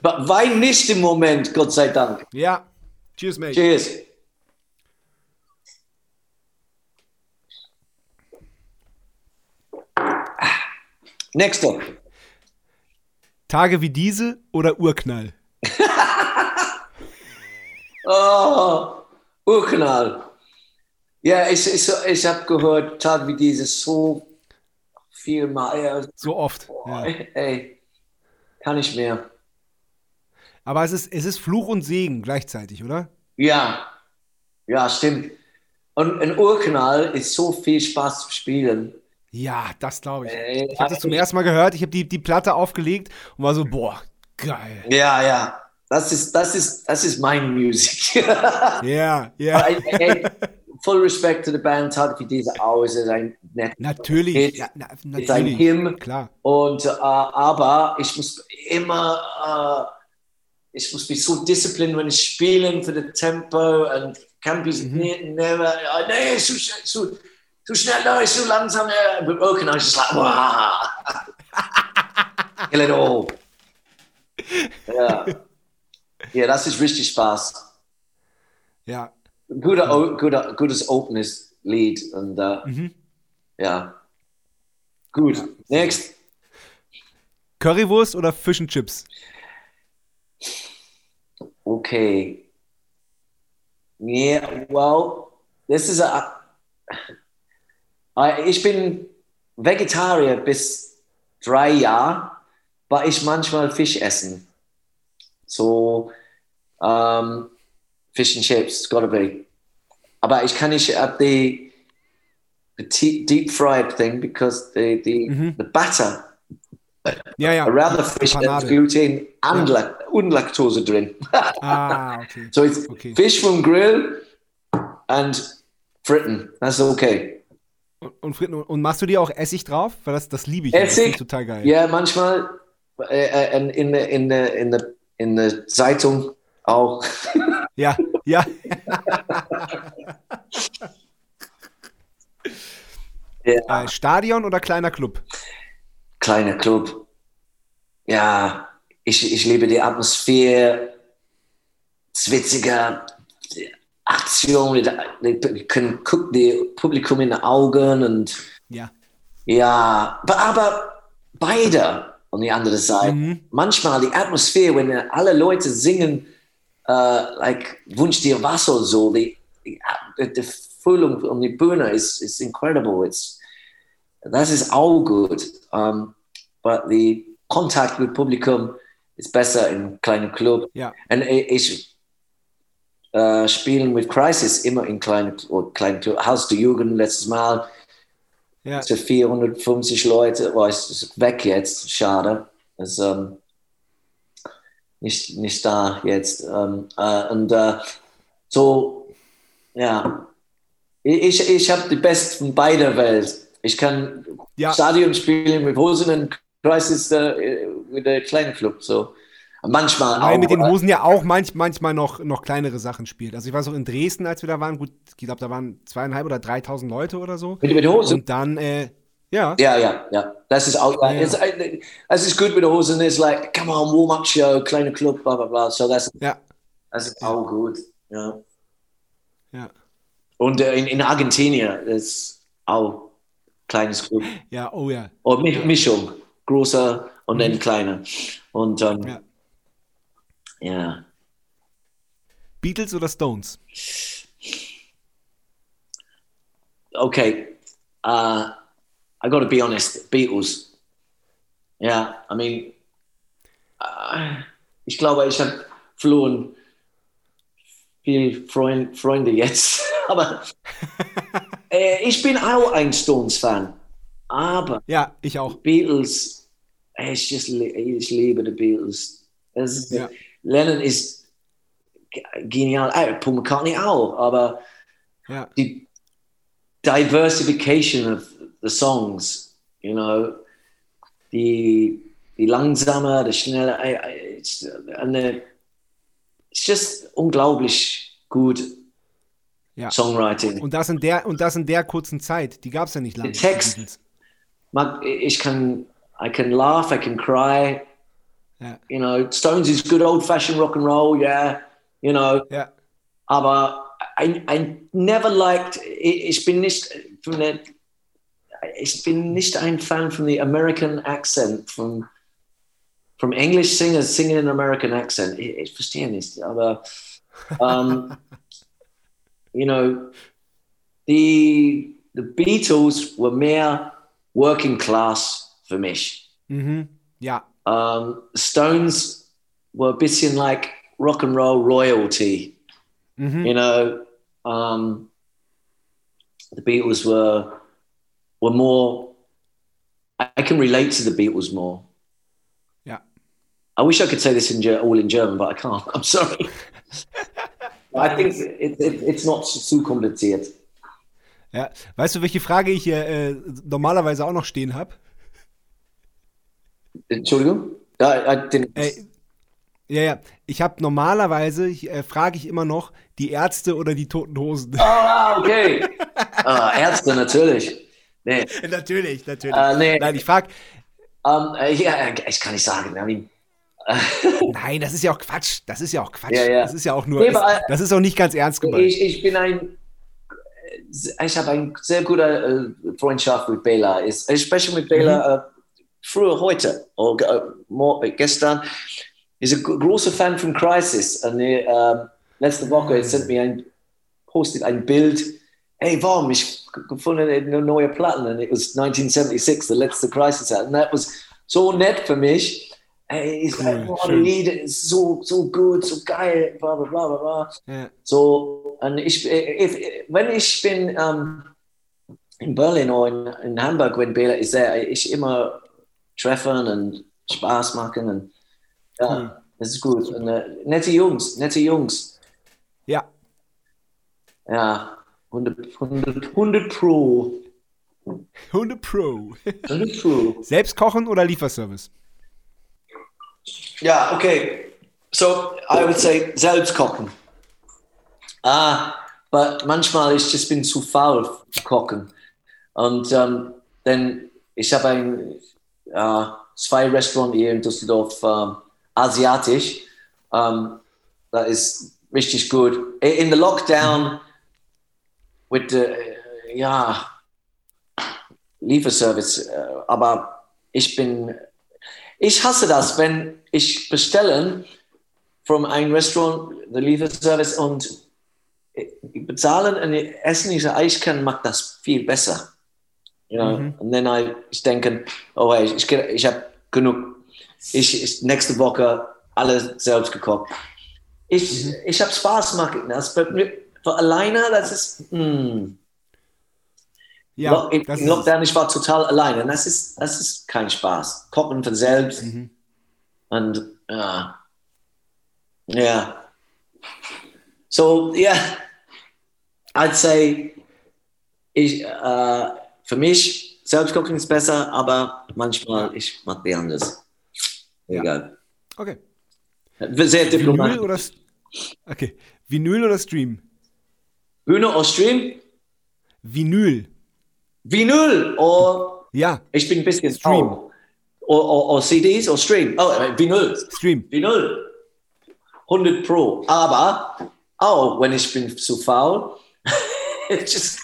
Aber <laughs> Wein nicht im Moment, Gott sei Dank. Ja. Cheers, mate. Cheers. Nächster. Tage wie diese oder Urknall? <laughs> Oh, Urknall. Ja, ich, ich, ich habe gehört, Tag wie dieses so viel mal. Ja, So oft. boah, Ja. Ey, kann ich mehr. Aber es ist, es ist Fluch und Segen gleichzeitig, oder? Ja, ja, stimmt. Und ein Urknall ist so viel Spaß zu spielen. Ja, das glaube ich. Ey, Ich habe das zum ersten Mal gehört. Ich habe die, die Platte aufgelegt und war so, boah, geil. Ja, ja. Das ist, das ist, das ist mein Musik. <laughs> Ja, ja. Full respect to the band, Tag wie diese aus, ist ein nett. Natürlich. It's- Ja, na, it's ein natürlich. Hymn. Klar. Und, äh, aber ich muss immer, äh, ich muss mich so disziplinieren, wenn ich spiele für das Tempo und kann mich ne, never, äh, nee, zu, sch- zu schnell, no, zu langsam, äh, but okay, now it's just like, wow. Kill it all. Ja. ja, das ist richtig Spaß. Ja. Guter, o- guter, gutes openes Lied und äh, Mhm. ja. Gut, next. Currywurst oder Fish and Chips? Okay. Yeah, well, this is a. I- Ich bin Vegetarier bis drei Jahre, aber ich manchmal Fisch essen. So, um, Fish and Chips, gotta be. Aber ich kann nicht ab die, the te- deep fried thing because the, the, Mhm. the batter Ja, ja. the fish Panade. gluten and, lac- und Lactose drin. <laughs> Ah, okay. So it's Okay. fish from grill and fritten. That's okay. Und, und, Fritten, und machst du dir auch Essig drauf? Weil das, das liebe ich. Essig? total geil. Ja, manchmal äh, äh, in, in, der- in, in, in der Zeitung auch. <laughs> Ja, ja. Ja. Äh, Stadion oder kleiner Club? Kleiner Club. Ja, ich, ich liebe die Atmosphäre, zwitzige Aktion. Die, die können gucken die Publikum in die Augen und Ja. Ja, aber, beide. on die andere Seite. Mhm. Manchmal die Atmosphäre, wenn alle Leute singen, uh, like Wunsch dir Wasser und so, die, die, die Fühlung um die Bühne ist, ist incredible. It's, das ist auch gut. Um, but the contact with Publikum ist besser in kleinen Club. Ja. Und ich äh, spielen mit Crisis immer in kleinen, oder kleinen. Haus der Jugend letztes Mal Ja. für 450 Leute, es ist weg jetzt, schade. Ist ähm, nicht, nicht da jetzt. Ähm, äh, und äh, so, ja, ich, ich habe die Besten von beider Welt. Ich kann Ja. Stadion spielen mit Hosen und Crisis äh, mit der kleinen Club. So. Und manchmal Weil auch. mit den äh, Hosen ja auch manch, manchmal noch, noch kleinere Sachen spielt. Also ich weiß auch in Dresden, als wir da waren, gut, ich glaube, da waren zweieinhalb oder dreitausend Leute oder so. mit, mit Hosen. Und dann, äh, ja, Ja, ja, ja. Das ist auch, Ja, es ist gut mit den Hosen. It's like, come on, Warm-up Show, kleiner Club, bla bla bla. So das, ja, das ist auch gut. Ja. ja, Und äh, in, in Argentinien ist auch kleines Club. ja, oh ja. Oder Mi Mischung. Großer und dann kleiner. Und ähm, Mhm. Ja. Ja. Beatles oder Stones? Okay. Uh, I got to be honest. Beatles. Yeah, I mean, uh, ich glaube, ich habe verloren viel Freund, Freunde jetzt. <laughs> Aber <laughs> äh, ich bin auch ein Stones-Fan. Aber Ja, ich auch. Beatles, ich, just, ich liebe die Beatles. Es Ja. Lennon ist ge- genial, Paul McCartney auch, aber Ja, die diversification of the songs, you know, die, die langsame, die schnelle, it's, eine, it's just unglaublich gut ja. Songwriting. Und das in der, und das in der kurzen Zeit. Die gab es ja nicht lange. Der Text. ich kann, I can laugh, I can cry, Ja, you know, Stones is good old fashioned rock and roll, yeah, you know, Yeah. aber I, I never liked, ich, ich bin nicht von der, ich bin nicht ein Fan von the American accent, from from English singers singing in American accent. Ich, ich verstehe nicht, aber um, <laughs> you know, the the Beatles were mehr working class für mich. mhm. ja, Um, Stones were a bit in like rock and roll royalty. mhm. You know, um, the Beatles were were more. I I can relate to the Beatles more. Yeah, I wish I could say this in all in German, but I can't. <laughs> I'm sorry. I <laughs> think it, it, it's not too kompliziert. Ja, weißt du, welche Frage ich hier äh, normalerweise auch noch stehen habe? Entschuldigung? I, I didn't. Äh, ja, ja. Ich habe normalerweise, äh, frage ich immer noch, die Ärzte oder die Toten Hosen. Ah, okay. ah, Ärzte natürlich. Nee. <laughs> natürlich, natürlich. Äh, nee. Nein, ich frage, Um, äh, ja, ich kann nicht sagen. I mean, <laughs> nein, das ist ja auch Quatsch. Das ist ja auch Quatsch. Ja, ja. Das ist ja auch nur, Nee, aber, äh, das ist auch nicht ganz ernst gemeint. Ich, ich bin ein, ich habe eine sehr gute äh, Freundschaft mit Bela. Ich, spreche mit Bela äh, früher heute, oder, äh, uh, mor- uh, gestern. Ist ein großer Fan von Crisis. Und, äh, äh, um, letzte Woche er sent mir ein, postet ein Bild. Hey, warum? Ich gefunden eine neue Platten. Und it was 1976, the letzte Crisis. Und that was so nett für mich. Hey, ich Cool, sag, oh. Lieder ist so, so gut, so geil, bla bla bla bla bla. Ja. So, und ich, äh, äh, if, wenn ich bin ähm, in Berlin oder in, in Hamburg, wenn Bela ist there, ich immer treffen und Spaß machen und ja, Cool. das ist gut. Und, äh, nette Jungs, nette Jungs. ja, Ja, 100, 100, 100 Pro. Hunde Pro. 100 Pro. Selbst kochen oder Lieferservice? Ja, okay. So, I would say selbst kochen. Ah, but manchmal ich just bin zu faul zu kochen. Und ähm, dann, ich habe ein, äh, zwei Restaurants hier in Düsseldorf, ähm, asiatisch. Ähm, das ist richtig gut. In the Lockdown, with the, äh, ja, Lieferservice, äh, aber ich bin, ich hasse das, wenn ich bestelle von einem Restaurant, der Lieferservice und bezahlen und essen, ich ich kann macht das viel besser. You know? Mhm. Und dann I, ich denke, oh hey, ich, ich habe genug. Ich, ich nächste Woche alles selbst gekocht. Ich, Mhm. ich habe Spaß machen. Das für, alleine, das ist. Mm. Ja, Lo- in, das in. Lockdown, ich war total alleine. Das ist, das ist kein Spaß. Kochen von selbst. Mhm. Und ja. Ja. So, yeah. I'd say, ich, für mich, Selbstkochen ist besser, aber manchmal, ich mag die anders. Egal. Okay. Sehr Vinyl diplomatisch. oder, S- okay. Vinyl oder Stream? Bühne oder Stream? Vinyl. Vinyl oder Ja, ich bin ein bisschen Stream. faul. Oder, oder, oder CDs oder Stream. Oh, äh, Vinyl. Stream. Vinyl. 100 Pro. Aber auch wenn ich bin zu faul, <laughs> just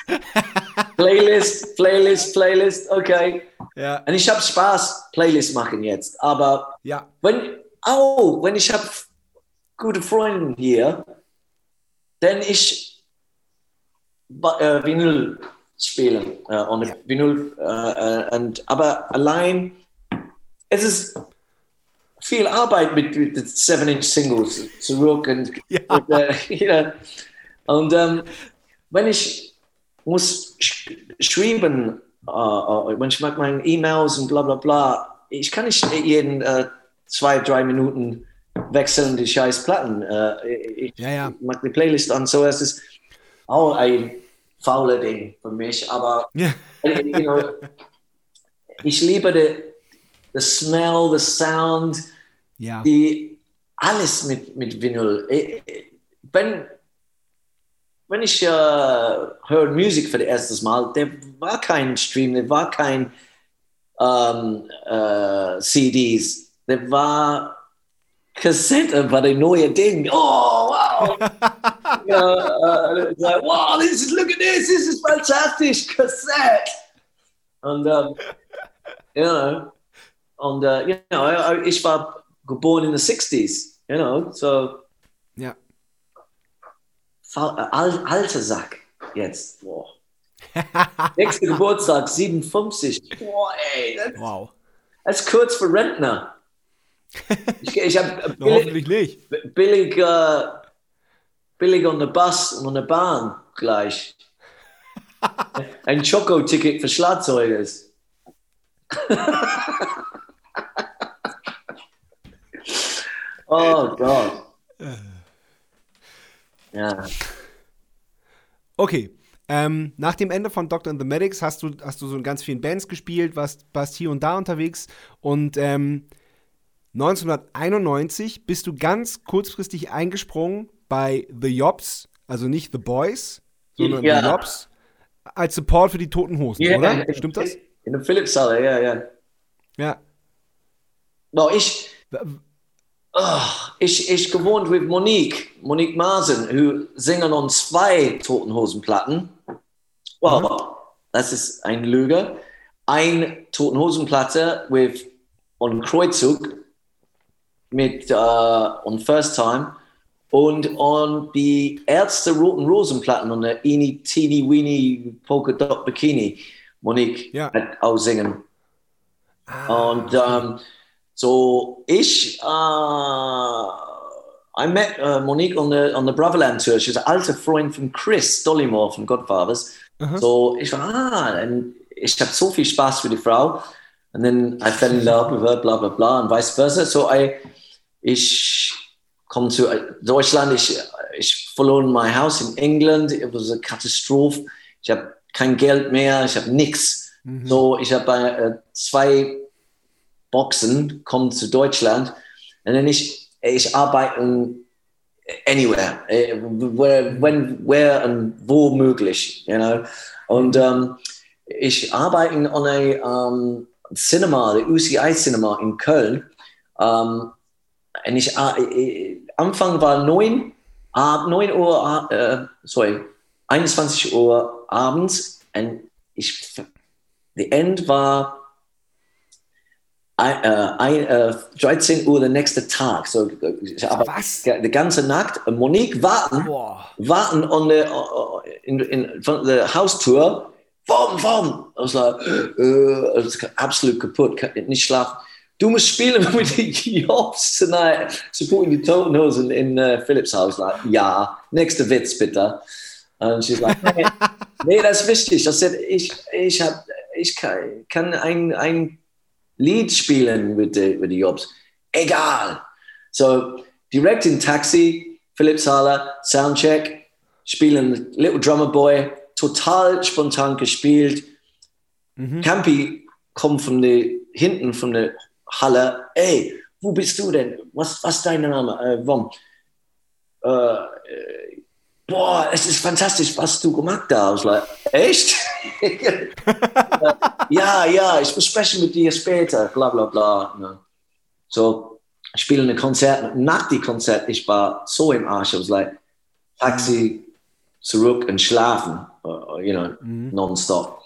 Playlist, Playlist, Playlist, okay. Ja, Und ich habe Spaß, Playlist machen jetzt. Aber ja, wenn, auch wenn ich habe gute Freunde hier, dann ich äh, Vinyl spielen. Äh, und Ja. Vinyl, äh, äh, und, aber allein, es ist viel Arbeit mit, mit den 7-Inch-Singles zurück und, Ja. <laughs> und, äh, ja. und ähm, wenn ich muss sch schreiben, äh, äh, wenn ich mag meine E-Mails und bla bla bla, ich kann nicht jeden äh, zwei, drei Minuten wechseln die scheiß Platten. Äh, ich Ja, ja. mag die Playlist an, so es ist auch ein fauler Ding für mich, aber ja. you know, ich liebe the, the smell, the sound, Ja, die alles mit, mit Vinyl. Äh, Wenn, wenn ich äh, höre Musik für das erste Mal, der war kein Stream, der war kein ähm, äh, CDs, der war Kassette, war der neue Ding. Oh, wow! <laughs> ja, äh, like, wow, this is, look at this, this is fantastic, Cassette! Und, ähm, you know, und, äh, you know, ich war geboren in the 60s, you know, so äh, alter Sack jetzt. Boah. Nächster <laughs> Geburtstag, 57. Boah, ey, das, Wow. das ist kurz für Rentner. Ich, ich habe <laughs> billig, hoffentlich nicht. billig, äh, billig on der Bus und on der Bahn gleich. <laughs> Ein Choco-Ticket für Schlagzeugers. oh Gott. Ja. Okay. Ähm, nach dem Ende von Doctor and the Medics hast du, hast du so in ganz vielen Bands gespielt, warst, warst hier und da unterwegs und ähm, 1991 bist du ganz kurzfristig eingesprungen bei The Jobs, also nicht The Boys, sondern Ja. The Jobs, als Support für die Toten Hosen, Ja, oder? Stimmt das? In der Philips-Halle, ja, ja. Ja. No, ich, oh, ich, ich gewohnt mit Monique, Monique Masen, who singen on zwei Totenhosenplatten. Well, das ist ein Lüge. Ein Totenhosenplatte with on Kreuzzug mit uh, on First Time und on die Ärzte Roten Rosenplatten und der Eeny Teeny Weeny Polka Dot Bikini. Monique Ja. hat auch singen. Und ähm, so ich, uh, I met uh, Monique on the on the Brotherland tour. She's an alter Freund von Chris Dollymore von Godfathers. Aha. So ich war, ah, und ich habe so viel Spaß für die Frau. And then I fell in love with her, bla bla bla, und vice versa. So I, ich komme zu Deutschland, ich, ich verloren mein Haus in England. Es war eine Katastrophe. Ich habe kein Geld mehr, ich habe nichts. So, ich habe äh, zwei Boxen, komme zu Deutschland und dann ich, ich arbeite anywhere, äh, where, when, where und wo möglich, you know. Und ähm, ich arbeite an einem ähm, Cinema, der UCI Cinema in Köln. Ähm, und ich, äh, äh, Anfang war 9, ab 9 Uhr, äh, sorry, 21 Uhr abends und ich, the end war ein, äh, ein, äh, 13 Uhr der nächste Tag. So, ich arbeite Was? die ganze Nacht. Und Monique warten, Boah. warten der, äh, in, in, von der Haustür. Warum, warum? Ich was like, äh, ist absolut kaputt, nicht schlafen. Du musst spielen <laughs> mit den Jobs tonight, supporting die Toten Hosen in uh, Philips Haus. Like, ja, nächster Witz bitte. Und she's like, nee, <laughs> nee, das ist wichtig. Ich, ich, hab, ich kann, kann ein, ein Lied spielen mit den mit die Jobs. Egal. So, direkt in Taxi, Philips Halle, Soundcheck, spielen Little Drummer Boy, total spontan gespielt. Campi kommt von der, hinten von der Halle. Ey, wo bist du denn? Was, was ist dein Name? Äh, Wom. Äh, äh, boah, es ist fantastisch, was du gemacht hast. Like, echt? <laughs> ja, ja, ich muss sprechen mit dir später. Bla, bla, bla. Ja. So, ich spiele ein Konzert. Nach dem Konzert, ich war so im Arsch. Ich was like, Taxi zurück und schlafen. Uh, you know, nonstop.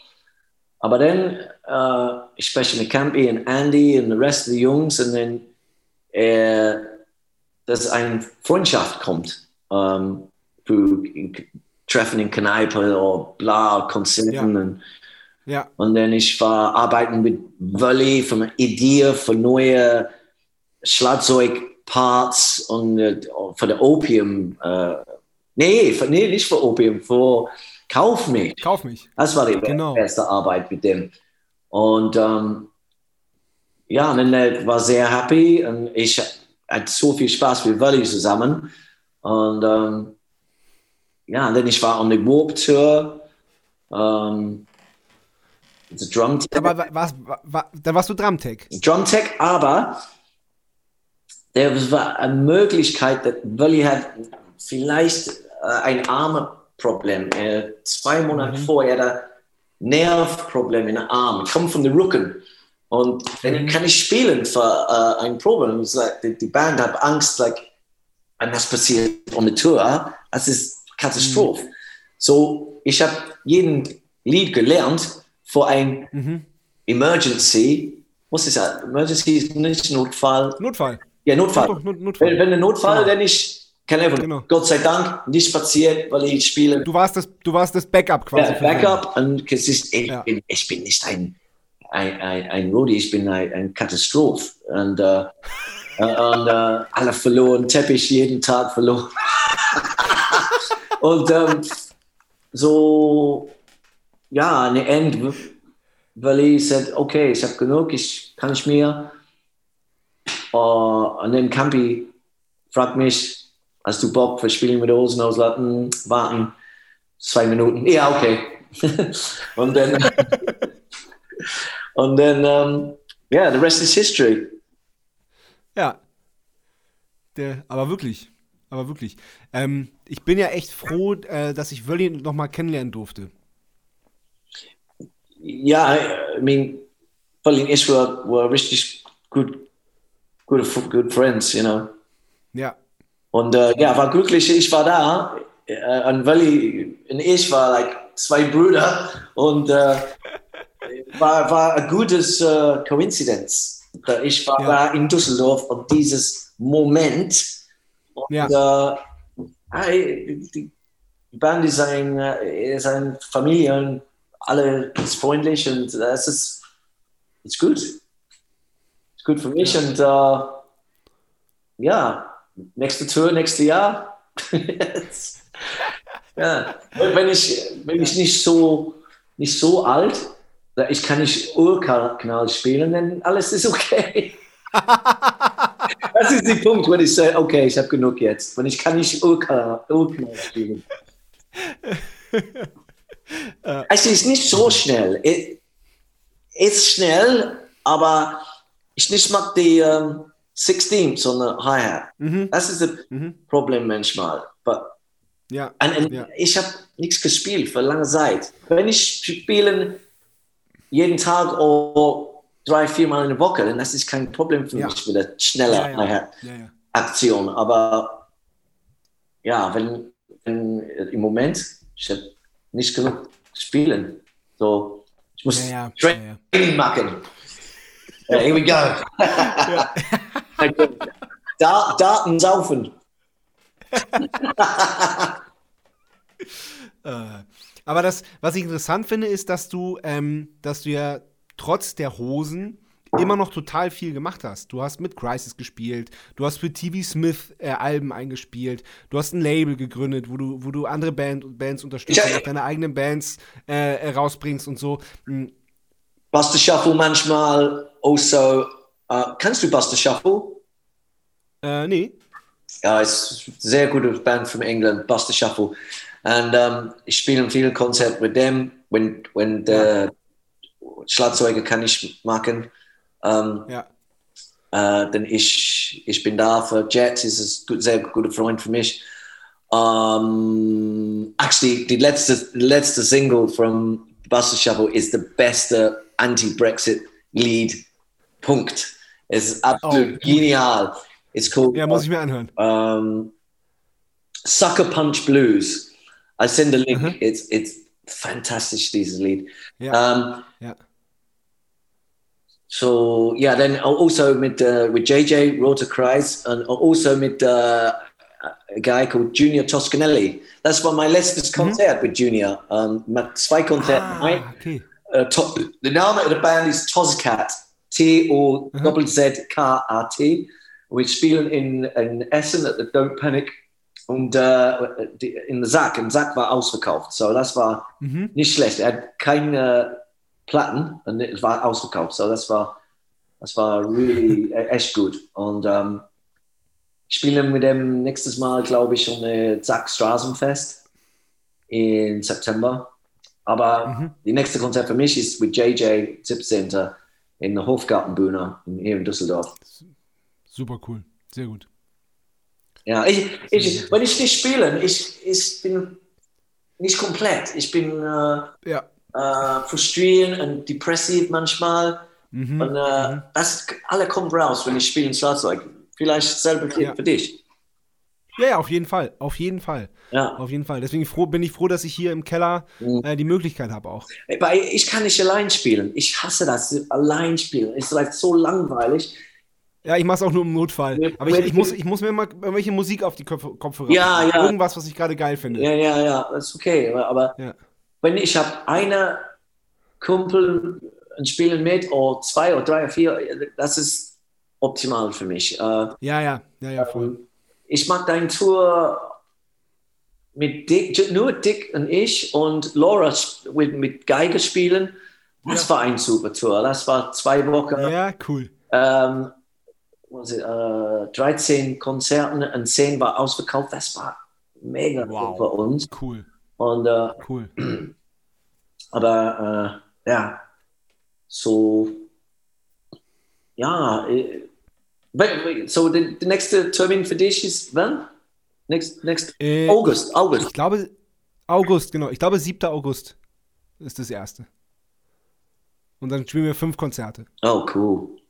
Aber dann, äh, ich spreche mit Campy und Andy und den Rest der Jungs und dann, äh, dass eine Freundschaft kommt. Ähm, für Treffen in Kneipe oder bla, Konzerten. Ja. Und, Ja. und dann ich war arbeiten mit Wölli von Idee für neue Schlagzeugparts und äh, für der Opium. Äh, nee, für, nee, nicht für Opium, für Kauf mich. Kauf mich. Das war die Genau. beste Arbeit mit dem. Und ähm, ja, und dann äh, war sehr happy und ich hatte so viel Spaß mit Wölli zusammen. Und ähm, ja, und dann ich war on the Warp Tour. Ähm, the Drum Tech, Aber wa- was, wa- wa- da warst du Drumtech. Drum Tech, aber der war eine Möglichkeit, dass Wölli hat vielleicht äh, ein Armproblem. Äh, zwei Monate vorher hat er Nervproblem in den Arm. Ich komme von den Rücken. Und dann kann ich spielen für äh, ein Problem. Es ist like, die, Band hat Angst, like, wenn das passiert on the Tour, das ist Katastrophe. So, ich habe jeden Lied gelernt für ein Mhm. Emergency. Was ist das? Emergency ist nicht Notfall. Notfall. Ja, Notfall. Doch, Not- Notfall. Wenn, wenn ein Notfall, Genau. dann ich kann einfach, Genau. Gott sei Dank, nicht passiert, weil ich spiele Du warst das, du warst das Backup quasi. ja. Backup und es ist, ich, Ja. bin, ich bin nicht ein, ein, ein, ein Roadie, ich bin ein, ein Katastrophe. Und, äh, und äh, alle verloren, Teppich jeden Tag verloren. <laughs> und ähm, so, ja, an der Ende, weil ich sagte, okay, ich habe genug, ich kann nicht mehr. Uh, und dann Campi fragt mich, hast du Bock, wir spielen mit Hosen ausladen, warten, zwei Minuten. Ja, okay. <laughs> und dann, <laughs> und dann, ähm, ja, the rest is history. Ja. Der, aber wirklich. Aber wirklich. Ähm, ich bin ja echt froh, äh, dass ich Wölli noch mal kennenlernen durfte. Ja, I, I mean, Pauline and ich were, were richtig good, good, good friends, you know. Ja. Und äh, ja, war glücklich, ich war da. Äh, und Wally und ich war like zwei Brüder und äh, war, war ein gutes äh, Koinzidenz. Ich war Ja. in Düsseldorf und dieses Moment. Und Ja. äh, die Band ist ein, äh, ist ein Familie alle ist freundlich und äh, es ist, ist gut. Ist gut für mich und äh, ja, nächste Tour, nächstes Jahr. <laughs> ja. Und wenn ich, wenn ich nicht so, nicht so alt, ich kann nicht Urkanal spielen, dann alles ist okay. <laughs> das ist der Punkt, wenn ich sage, okay, ich habe genug jetzt. Wenn ich kann nicht Urkanal spielen. <laughs> es ist nicht so schnell. Es ist schnell, aber ich nicht mag die ähm, 16 sondern Hi-Hat. Mhm. Das ist das Mhm. Problem manchmal. But, Ja. Ja. Ich habe nichts gespielt für lange Zeit. Wenn ich spiele jeden Tag oder drei, vier Mal in der Woche, dann das ist kein Problem für Ja. mich mit der Ja, ja. Aktion. Aber ja, wenn, wenn im Moment, ich habe nicht genug spielen. So, ich muss Ja, ja. Training ja, machen. Yeah, here we go. Da Daten saufen. <laughs> Äh, aber das, was ich interessant finde, ist, dass du, ähm, dass du ja trotz der Hosen immer noch total viel gemacht hast. Du hast mit Crisis gespielt, du hast für TV Smith äh, Alben eingespielt, du hast ein Label gegründet, wo du, wo du andere Band, Bands unterstützt, Ja. und deine eigenen Bands äh, äh, rausbringst und so. Mm, Buster Shuffle manchmal. Also, uh, kannst du Buster Shuffle? Äh, nee. Ja, ist eine sehr gute Band from England, Buster Shuffle. Und um, ich spiele viele Konzerte mit dem, wenn, wenn der Schlagzeuger kann ich machen. Um, Ja. äh, denn ich, ich bin da für Jet, ist ein sehr guter Freund für mich. Um, actually, die letzte, letzte Single from Buster Shuffle is the beste Anti-Brexit-Lied. Punkt. Es ist absolut Oh. genial. It's called Ja, muss ich mir anhören. um, Sucker Punch Blues. I send a link. Mhm. It's it's fantastic. Dieses Lied. Ja. Um, ja. So yeah, then also with uh, with JJ Rotor Kreis and also with uh, a guy called Junior Toscanelli. That's for my letztes Konzert with Junior. Um, zwei Konzerten. Ein- Ah, okay. uh, to- the name of the band is Tozcat. T O double Z K A T. Wir spielen in, in Essen at the Don't Panic und äh, in the Sack. Und Sack war ausverkauft. So, das war Mhm. nicht schlecht. Er hat keine Platten und es war ausverkauft. So, das war, das war really echt gut. Und ähm, ich spiele mit dem nächstes Mal, glaube ich, um eine Sack Straßenfest im September. Aber Mhm. die nächste Konzert für mich ist mit JJ 17. in der Hofgartenbühne in- hier in Düsseldorf. Super cool. Sehr gut. Ja, ich, ich, wenn ich nicht spiele, ich, ich bin nicht komplett. Ich bin äh, Ja. Äh, frustrierend und depressiv manchmal. Mhm. Und äh, das alle kommt raus, wenn ich spiele ein Schlagzeug. Vielleicht selber Ja. für dich. Ja, ja, auf jeden Fall. Auf jeden Fall. Ja. Auf jeden Fall. Deswegen froh, bin ich froh, dass ich hier im Keller Mhm. äh, die Möglichkeit habe auch. Ich kann nicht allein spielen. Ich hasse das, allein spielen. Es ist like so langweilig. Ja, ich mach's auch nur im Notfall. Aber ich, ich, muss, ich muss mir mal irgendwelche Musik auf die Kopf Kopfhörer Ja, machen. ja. Irgendwas, was ich gerade geil finde. Ja, ja, ja, das ist okay. Aber, aber Ja. Wenn ich habe eine Kumpel und spielen mit oder zwei oder drei oder vier, das ist optimal für mich. Äh, Ja, ja, ja, ja, voll. ich mag deine Tour mit Dick, nur Dick und ich und Laura mit, mit Geige spielen. Das war eine super Tour. Das war zwei Wochen. Ja, cool. Ähm, was it, äh, 13 Konzerten und 10 war ausverkauft. Das war mega Wow. für uns. Cool, Und, äh, cool. <clears throat> aber äh, ja, so, ja, äh, wait, wait, so der, nächste Termin für dich ist wann? Next, next Äh, August, August. Ich glaube, August, genau. Ich glaube, 7. August ist das erste. Und dann spielen wir fünf Konzerte. Oh, cool.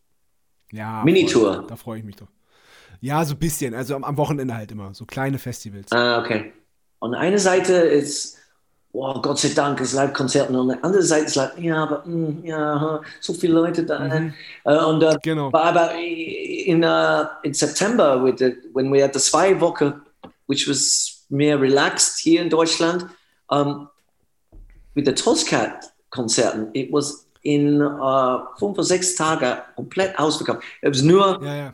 Ja. Minitour. Da freue ich mich doch. Ja, so ein bisschen. Also am, am Wochenende halt immer. So kleine Festivals. Ah, okay. Und eine Seite ist, wow, Gott sei Dank, ist Live-Konzerten. Und die andere Seite ist like, ja, aber, mm, ja, so viele Leute da. Mhm. Äh, und äh, Genau. aber, in, uh, in September, with the, when we had the zwei Wochen, which was mehr relaxed here in Deutschland, um, with the Toscat-Konzerten, it was in uh, fünf oder sechs Tagen komplett ausverkauft. Es was nur Ja, ja.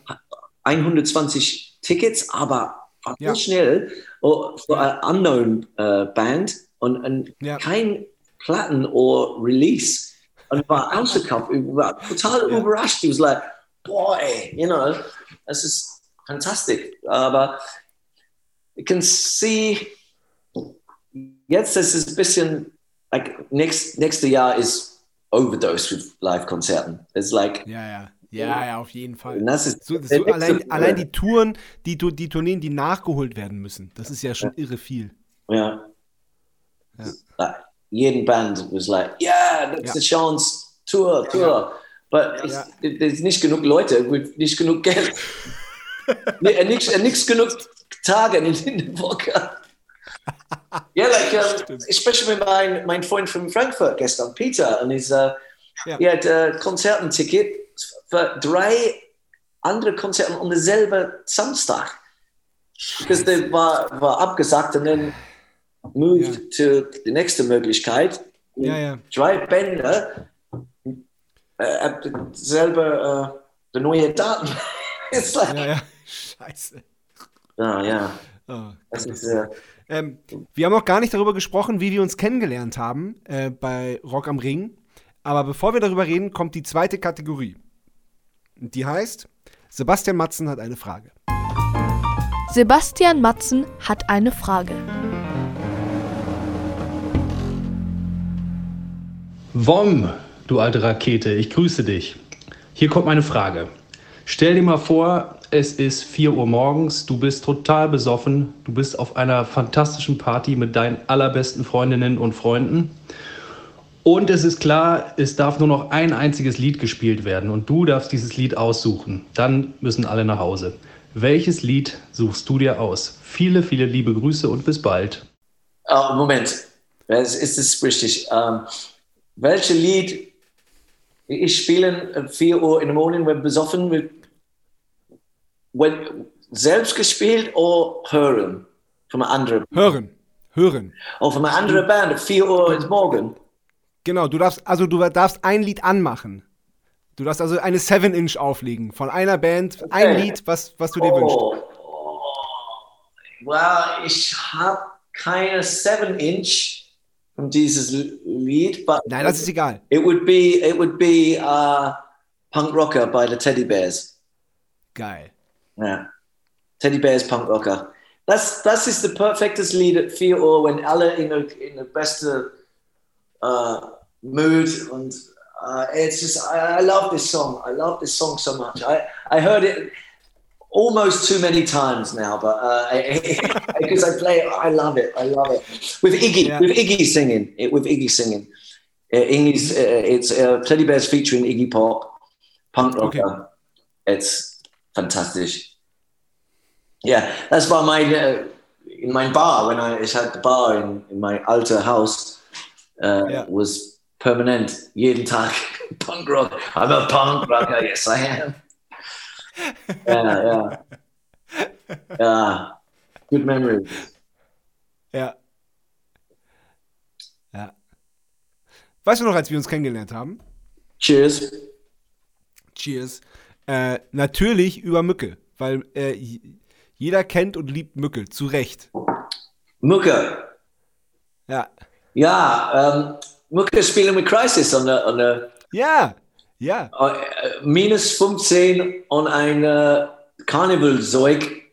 120 Tickets, aber Ja. schnell oh, für eine unknown äh, Band und, und Ja. kein Platten oder Release und war ausverkauft. Ich war total Ja. überrascht. Ich was like, boy, you know, das ist fantastisch. Uh, Aber ich kann see jetzt ist es ein bisschen like next nächste Jahr ist overdose with Live-Konzerten. It's like Ja, ja. Ja, ja, auf jeden Fall. und das ist So, so allein, allein die Touren, die, die Tourneen, die nachgeholt werden müssen. Das ist ja schon irre viel. Yeah. Ja. Like, jeden Band was like, yeah, that's Ja. the chance, Tour, Tour. But it's, Ja. there's nicht genug Leute, nicht genug Geld. <laughs> Nee, äh, nicht, äh, nicht genug Tage in, der Woche. <laughs> Ja, like, um, ich spreche mit meinem mein Freund von Frankfurt gestern, Peter, und he's, uh, Ja. he had a Konzertenticket für drei andere Konzerte um denselben Samstag. Das war, war abgesagt und dann moved to die nächste Möglichkeit. Ja, ja. Drei Bände, äh, selber äh, die neue Daten. <laughs> Like, Ja, ja. Scheiße. ja, ja. Oh, Das ist, äh, Ähm, wir haben noch gar nicht darüber gesprochen, wie wir uns kennengelernt haben äh, bei Rock am Ring. Aber bevor wir darüber reden, kommt die zweite Kategorie. Die heißt, Sebastian Matzen hat eine Frage. Sebastian Matzen hat eine Frage. Wom, du alte Rakete, ich grüße dich. Hier kommt meine Frage. Stell dir mal vor, es ist 4 Uhr morgens, du bist total besoffen, du bist auf einer fantastischen Party mit deinen allerbesten Freundinnen und Freunden. Und es ist klar, es darf nur noch ein einziges Lied gespielt werden und du darfst dieses Lied aussuchen. Dann müssen alle nach Hause. Welches Lied suchst du dir aus? Viele, viele liebe Grüße und bis bald. oh, Moment, es ist es richtig. Ähm, welches Lied ich spiele um 4 Uhr in der Morning, wenn besoffen wird? Wenn, selbst gespielt oder hören? Von einer anderen, Hören. Hören. oder von einer anderen Band, um 4 Uhr ins Morgen. Genau, du darfst, also du darfst ein Lied anmachen. Du darfst also eine 7-Inch auflegen von einer Band, ein Okay. Lied, was, was du dir wünschst. Oh, oh. Well, ich habe keine 7-Inch von dieses Lied, but Nein, das ist egal. it would be it would be uh, Punk Rocker by the Teddy Bears. Geil. Yeah. Teddy Bears Punk Rocker. Das, das ist the perfectest Lied at 4 Uhr, wenn alle in der in der beste uh, mood and uh, it's just I, I love this song. I love this song so much. I, I heard it almost too many times now, but uh, <laughs> because I play it, I love it. I love it with Iggy Yeah. with Iggy singing it with Iggy singing. Uh, Iggy's uh, it's uh, Teddy Bears featuring Iggy Pop, punk rocker. Okay. It's fantastic. Yeah, that's why my uh, in my bar when I, I had the bar in, in my alter house uh, Yeah. was permanent. Jeden Tag <laughs> punk rock. I'm a punk rocker. yes, I am. Yeah, yeah, yeah. Good memories. Ja. Ja. Weißt du noch, als wir uns kennengelernt haben? Cheers. Cheers. Äh, natürlich über Mücke, weil äh, jeder kennt und liebt Mücke, zu Recht. Mucke. Ja. Ja, ähm, Mucke spielen mit Crisis an der, der Ja, ja. äh, minus 15 und ein äh, Karnevalzeug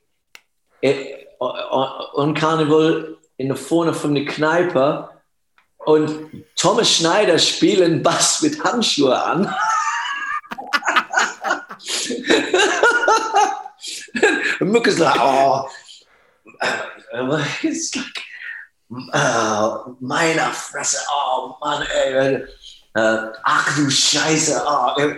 äh, und Karneval in der vorne von der Kneipe und Thomas Schneider spielen Bass mit Handschuhe an. Mucke ist like, oh, äh, it's like, oh, meiner Fresse, oh Mann, ey. Äh, ach du Scheiße, ah, äh,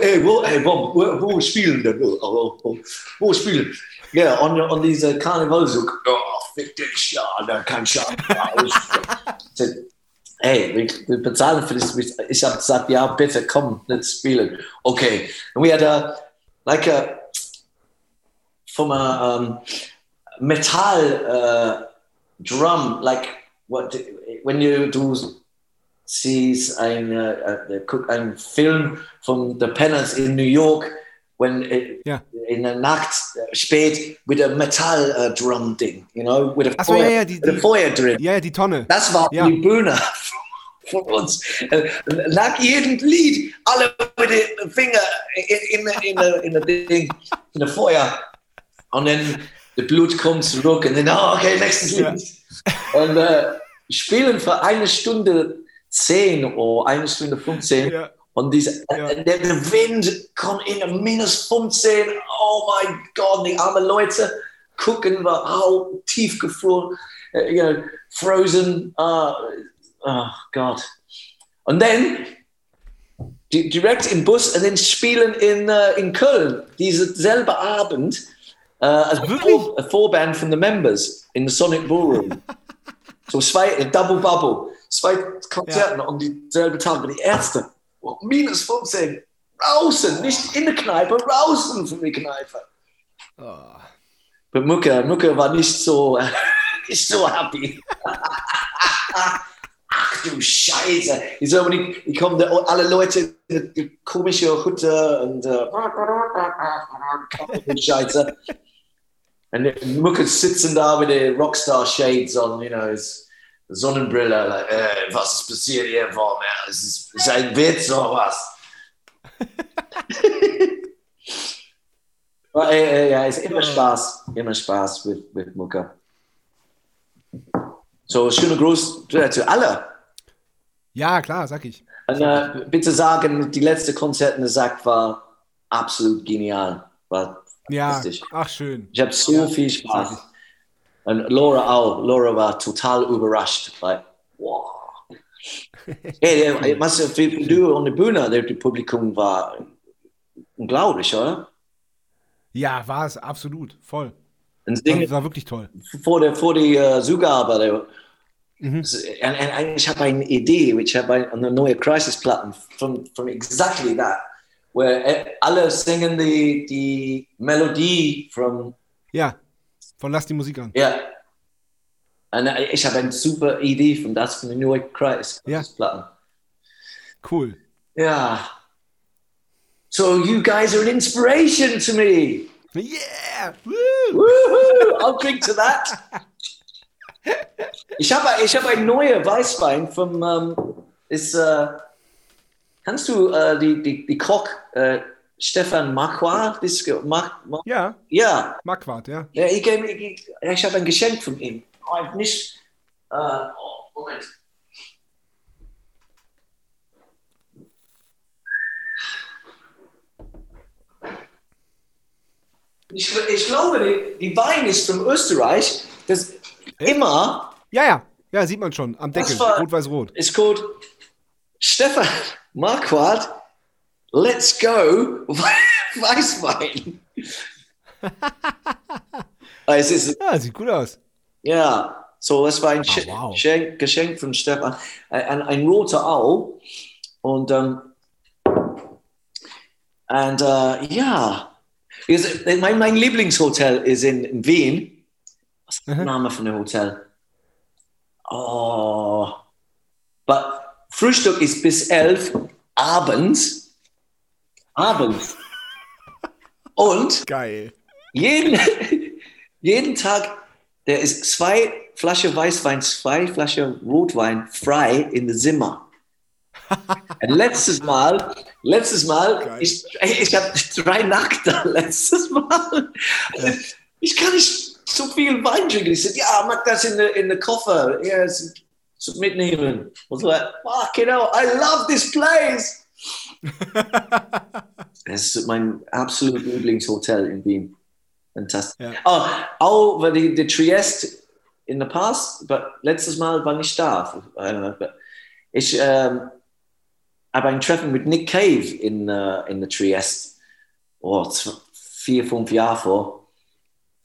ey, wo, ey, wo, wo, wo spielen denn? Wo, wo, wo, spielen? Ja, und, und diese Karnevalsuk, oh, fick dich, ja, da kann ich ja. <laughs> Ey, wir, wir bezahlen für das. Ich habe gesagt, ja, bitte, komm, let's spielen. Okay. We had a, like a, from a um, metal uh, drum, like what, when you do sees ein, äh, uh, guck einen Film von The Pennants in New York, when it, Ja. in der Nacht äh, spät with a metal äh, drum thing, you know, with a, Ach so, Feuer, ja, ja, die- a die- Feuer drin. Ja, ja, die Tonne. Das war Ja. die Bühne von uns. Nach jedem Lied, alle mit den Finger in, in, in, der- in, der Ding, in the Feuer. Und dann das Blut kommt zurück und dann, oh, okay, nächstes Ja. Lied. Und äh, spielen für eine Stunde 10 oder eine Stunde 15. Ja. Und diese, Ja. äh, der, Wind kommt in minus 15. Oh mein Gott, die armen Leute gucken, oh, tief gefroren, äh, you know, frozen. Uh, oh Gott. Und dann di- direkt im Bus und dann spielen in, äh, in Köln, diesen selben Abend, äh, als Wirklich? Vor, Vorband von The Members in the Sonic Ballroom. <laughs> so zwei, äh, Double Bubble, zwei Konzerten um dieselbe Tag, aber die erste, minus 15. Draußen, nicht in der Kneipe, draußen von der Kneipe. Oh. Mucke, Mucke war nicht so, <laughs> nicht so happy. <laughs> Ach du Scheiße. Ich, so, ich, ich komme da, alle Leute mit komische Hütte und äh, Scheiße. Und Mucke sitzen da mit den Rockstar Shades on, you know, his Sonnenbrille. Like, äh, was ist passiert hier vor mir? Es ist, ist ein Witz oder was? Äh, äh, ja, ist immer Spaß. Immer Spaß mit, mit Mucke. So, schöner Gruß zu, zu alle. Ja, klar, sag ich. Und, äh, bitte sagen, die letzte Konzert in der Sack war absolut genial. War Ja, ach schön. Ich habe so viel Spaß. Und Laura auch. Laura war total überrascht. Like, wow. <laughs> Hey, der- was für du an der Bühne, der das Publikum war unglaublich, oder? Ja, war es absolut, voll. Und Das war wirklich toll. vor der vor die äh, Zugabe. Der, Mhm. und, und ich habe eine Idee, ich habe ein- eine neue Crisis-Platten von, von exactly that, where äh, alle singen die, die Melodie von Ja, von Lass die Musik an. Ja. Und äh, ich habe eine super Idee von das von den neuen Kreis. Ja. Platten. Cool. Ja. So you guys are an inspiration to me. Yeah! Woo! Woohoo! I'll drink to that. <laughs> Ich habe ich habe ein neuer Weißwein vom ähm, ist äh, kannst du äh, die die die Koch äh, Stefan Marquardt Mar, Mar, Ja, ja Marquardt, ja. Ja, ich, ich, ich habe ein Geschenk von ihm. Nicht. Äh, oh, Moment. Ich, ich glaube, die, die Wein ist von Österreich. Das immer Ja, ja. Ja, sieht man schon. Am Deckel. Rot-Weiß-Rot. ist called Stefan Marquardt. Let's go <laughs> Weißwein. es ist Ja, sieht gut aus. Ja, so es war ein Ah, Sch- wow. Geschenk, Geschenk von Stefan. Ein, ein, roter Au. Und, ähm, und äh, ja, Ist- mein, mein Lieblingshotel ist in, in Wien. Was ist der Mhm. Name von dem Hotel? Oh, Frühstück ist bis elf abends. Abends. Und Geil. jeden, jeden Tag, der ist zwei Flaschen Weißwein, zwei Flaschen Rotwein frei in der Zimmer. <laughs> Und letztes Mal, letztes Mal, Geil. ich, ich habe drei Nachte letztes Mal. Ich kann nicht so viel Wein trinken. Ich sagte, ja, mach das in der Koffer. Ja, es- so mitnehmen. Und so, fuck, you know, I love this place. <laughs> Es ist mein absolut Lieblingshotel in Wien. Fantastisch. Ja. Oh, oh auch weil die, die Trieste in the past, letztes Mal war ich da. Ich ähm, habe ein Treffen mit Nick Cave in, äh, in der Trieste. Oh, z- vier, fünf Jahre vor.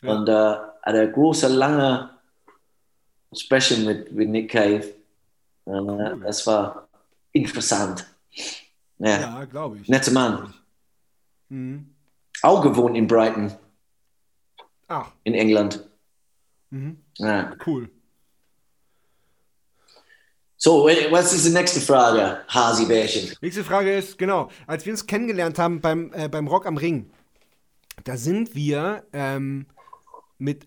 Ja. Und äh, hatte eine er große, lange Sprechen mit, mit Nick Cave. Äh. Das war interessant. Ja, Ja, glaube ich. netter Mann. Mhm. Auch gewohnt in Brighton, Ach, in England. mhm. Ja. cool. So, was ist die nächste Frage, Hasi-Bärchen? Nächste Frage ist, genau, als wir uns kennengelernt haben beim, äh, beim Rock am Ring, da sind wir ähm, mit,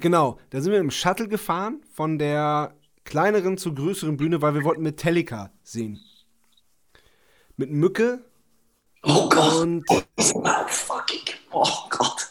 genau, da sind wir im Shuttle gefahren von der kleineren zur größeren Bühne, weil wir wollten Metallica sehen. Mit Mücke Oh Gott, und oh, fucking, oh Gott.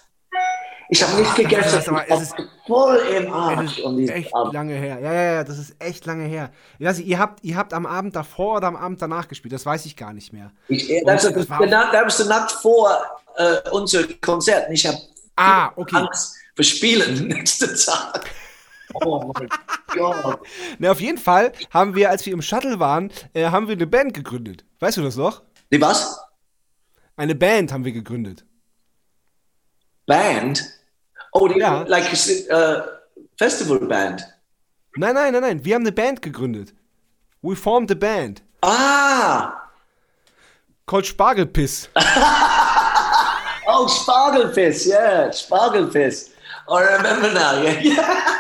Ich habe nicht gegessen. das ist aber- es ist- voll im Es Arsch. ist um diesen echt Abend. lange her. Ja, ja, ja, das ist echt lange her. Nicht, ihr habt, ihr habt am Abend davor oder am Abend danach gespielt, das weiß ich gar nicht mehr. Ich, das, das, es war- das, das war die Nacht vor äh, unser Konzert. Ich habe Ah, okay. Angst für Spielen nächsten Tag. Oh mein Gott. Na, auf jeden Fall haben wir, als wir im Shuttle waren, äh, haben wir eine Band gegründet. Weißt du das noch? Die was? Eine Band haben wir gegründet. Band? Oh, die, Ja. like uh, Festival Band. Nein, nein, nein, nein. Wir haben eine Band gegründet. We formed a band. Ah! called Spargelpiss. <laughs> oh, Spargelpiss, yeah, Spargelpiss. I remember now. Yeah, <laughs> yeah.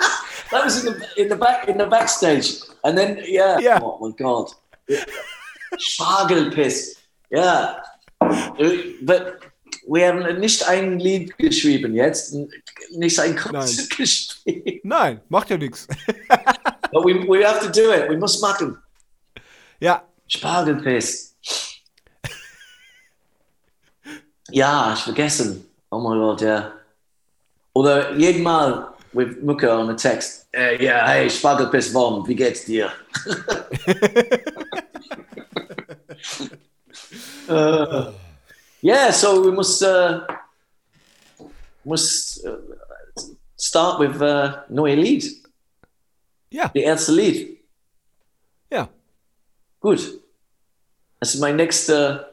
that was in the in the back in the backstage, and then yeah. Yeah. Oh my god, Spargelpiss. Yeah, but wir haben nicht ein Lied geschrieben jetzt, nicht ein Konzert geschrieben. Nein, macht ja nichts. <laughs> But we, we have to do it. We must machen. Ja, Spargelpiss. <laughs> Ja, ich vergessen. Oh mein Gott, ja. Oder jeden Mal mit Mucke on a text. Äh, ja, hey, Spargelpiss, Wom, wie geht's dir? <laughs> uh, yeah, so we must uh, must uh, start with uh, neue Lied. ja, Die erste Lied. ja. Gut. Das ist mein nächster.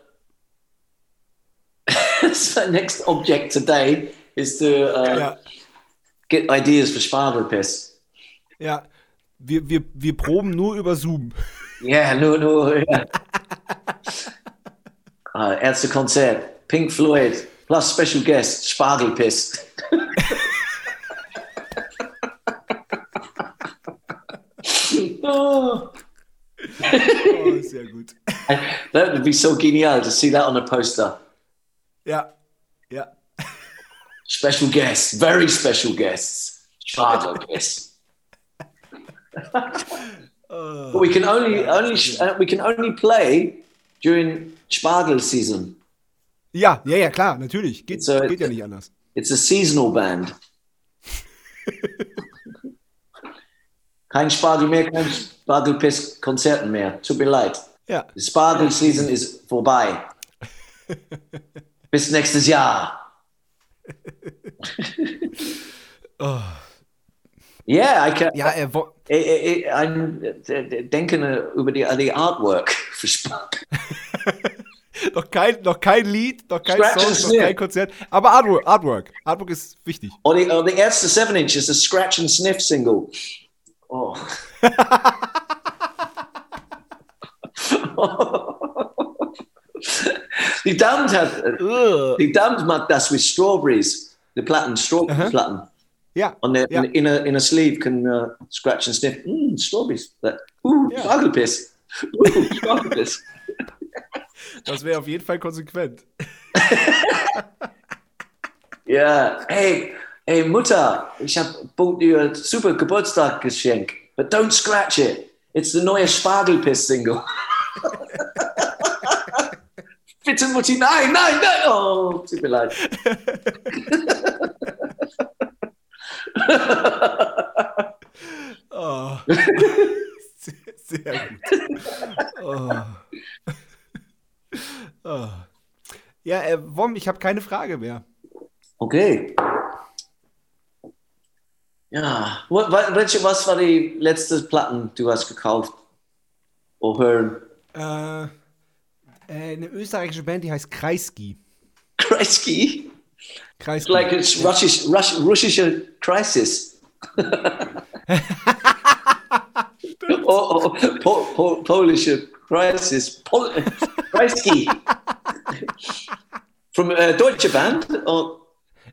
That's my next object today is to uh, Ja. get ideas for Spargelpiss. Ja. Wir, wir, wir proben nur über Zoom. Yeah, no, no. Yeah. uh, erste Konzert, Pink Floyd, plus special guest, Spargelpiss. oh, Oh, sehr gut. that would be so genial to see that on a poster. Ja, ja. Special guests, very special guests. Spargelpiss. but we can only only uh, we can only play during Spargel season. Ja, ja, ja, klar, natürlich. Geht, So- geht ja nicht anders. It's a seasonal band. <laughs> kein Spargel mehr, kein Spargelpiss Konzerten mehr. Tut mir leid. Ja, The Spargel season is vorbei. <laughs> Bis nächstes Jahr. <laughs> Oh. Yeah, I can. ja er wo- Ich, ich, ich, ein, äh, denken äh, über die, die Artwork <laughs> für Spargel. <laughs> noch, kein, noch kein Lied, noch kein Scratch Song, noch kein Konzert. Aber Artwork, Artwork. Artwork ist wichtig. Or the, or the erste 7 Inch is a Scratch and Sniff single. Oh. Die Damned hat, Ugh. die Damned macht das with strawberries. The strawberry Aha. Platten. Ja, On the, ja. in, a, in a sleeve can uh, scratch and sniff. Mm, strawberries. That, ooh, Yeah. Spargelpiss. Ooh, Spargelpiss. <laughs> das wäre auf jeden Fall konsequent. <laughs> Ja, hey, hey Mutter, ich hab bought dir ein super Geburtstagsgeschenk, but don't scratch it. It's the neue Spargelpiss-Single. <laughs> Bitte Mutti, nein, nein, nein. Oh, tut mir leid. Oh. <laughs> sehr, sehr gut. Oh. Oh. Ja, äh, Wom, ich habe keine Frage mehr. Okay. Ja, welche, was war die letzte Platten, du hast gekauft? Oder hören? Äh, äh, eine österreichische Band, die heißt Kreisky. Kreisky? Kreisky. Like it's Russisch, Rush, russische Crisis. oh, oh, po, po, Polish crisis. Pol Kreisky. From a Deutsche Band? Oh,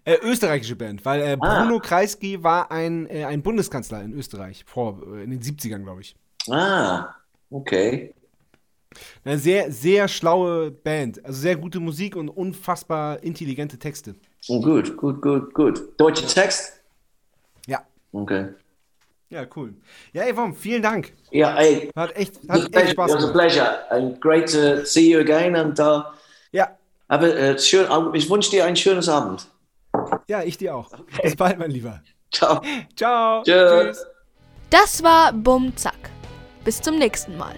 Äh, österreichische Band, weil äh, Ah. Bruno Kreisky war ein, äh, ein Bundeskanzler in Österreich, vor, äh, in den 70ern, glaube ich. ah, okay. Eine sehr, sehr schlaue Band. Also sehr gute Musik und unfassbar intelligente Texte. Oh, gut, gut, gut, gut. Deutscher Text? Ja. Okay. Ja, cool. Ja, ey, Wom, vielen Dank. Yeah, hey, Hat echt, it was, hat a echt pleasure. Spaß it was a gemacht. pleasure and great to see you again. And uh, Ja, have a, uh, schön, ich wünsche dir ein schönes Abend. ja, ich dir auch. Bis bald, mein Lieber. Ciao. Ciao. Tschüss. Das war Bum Zack. Bis zum nächsten Mal.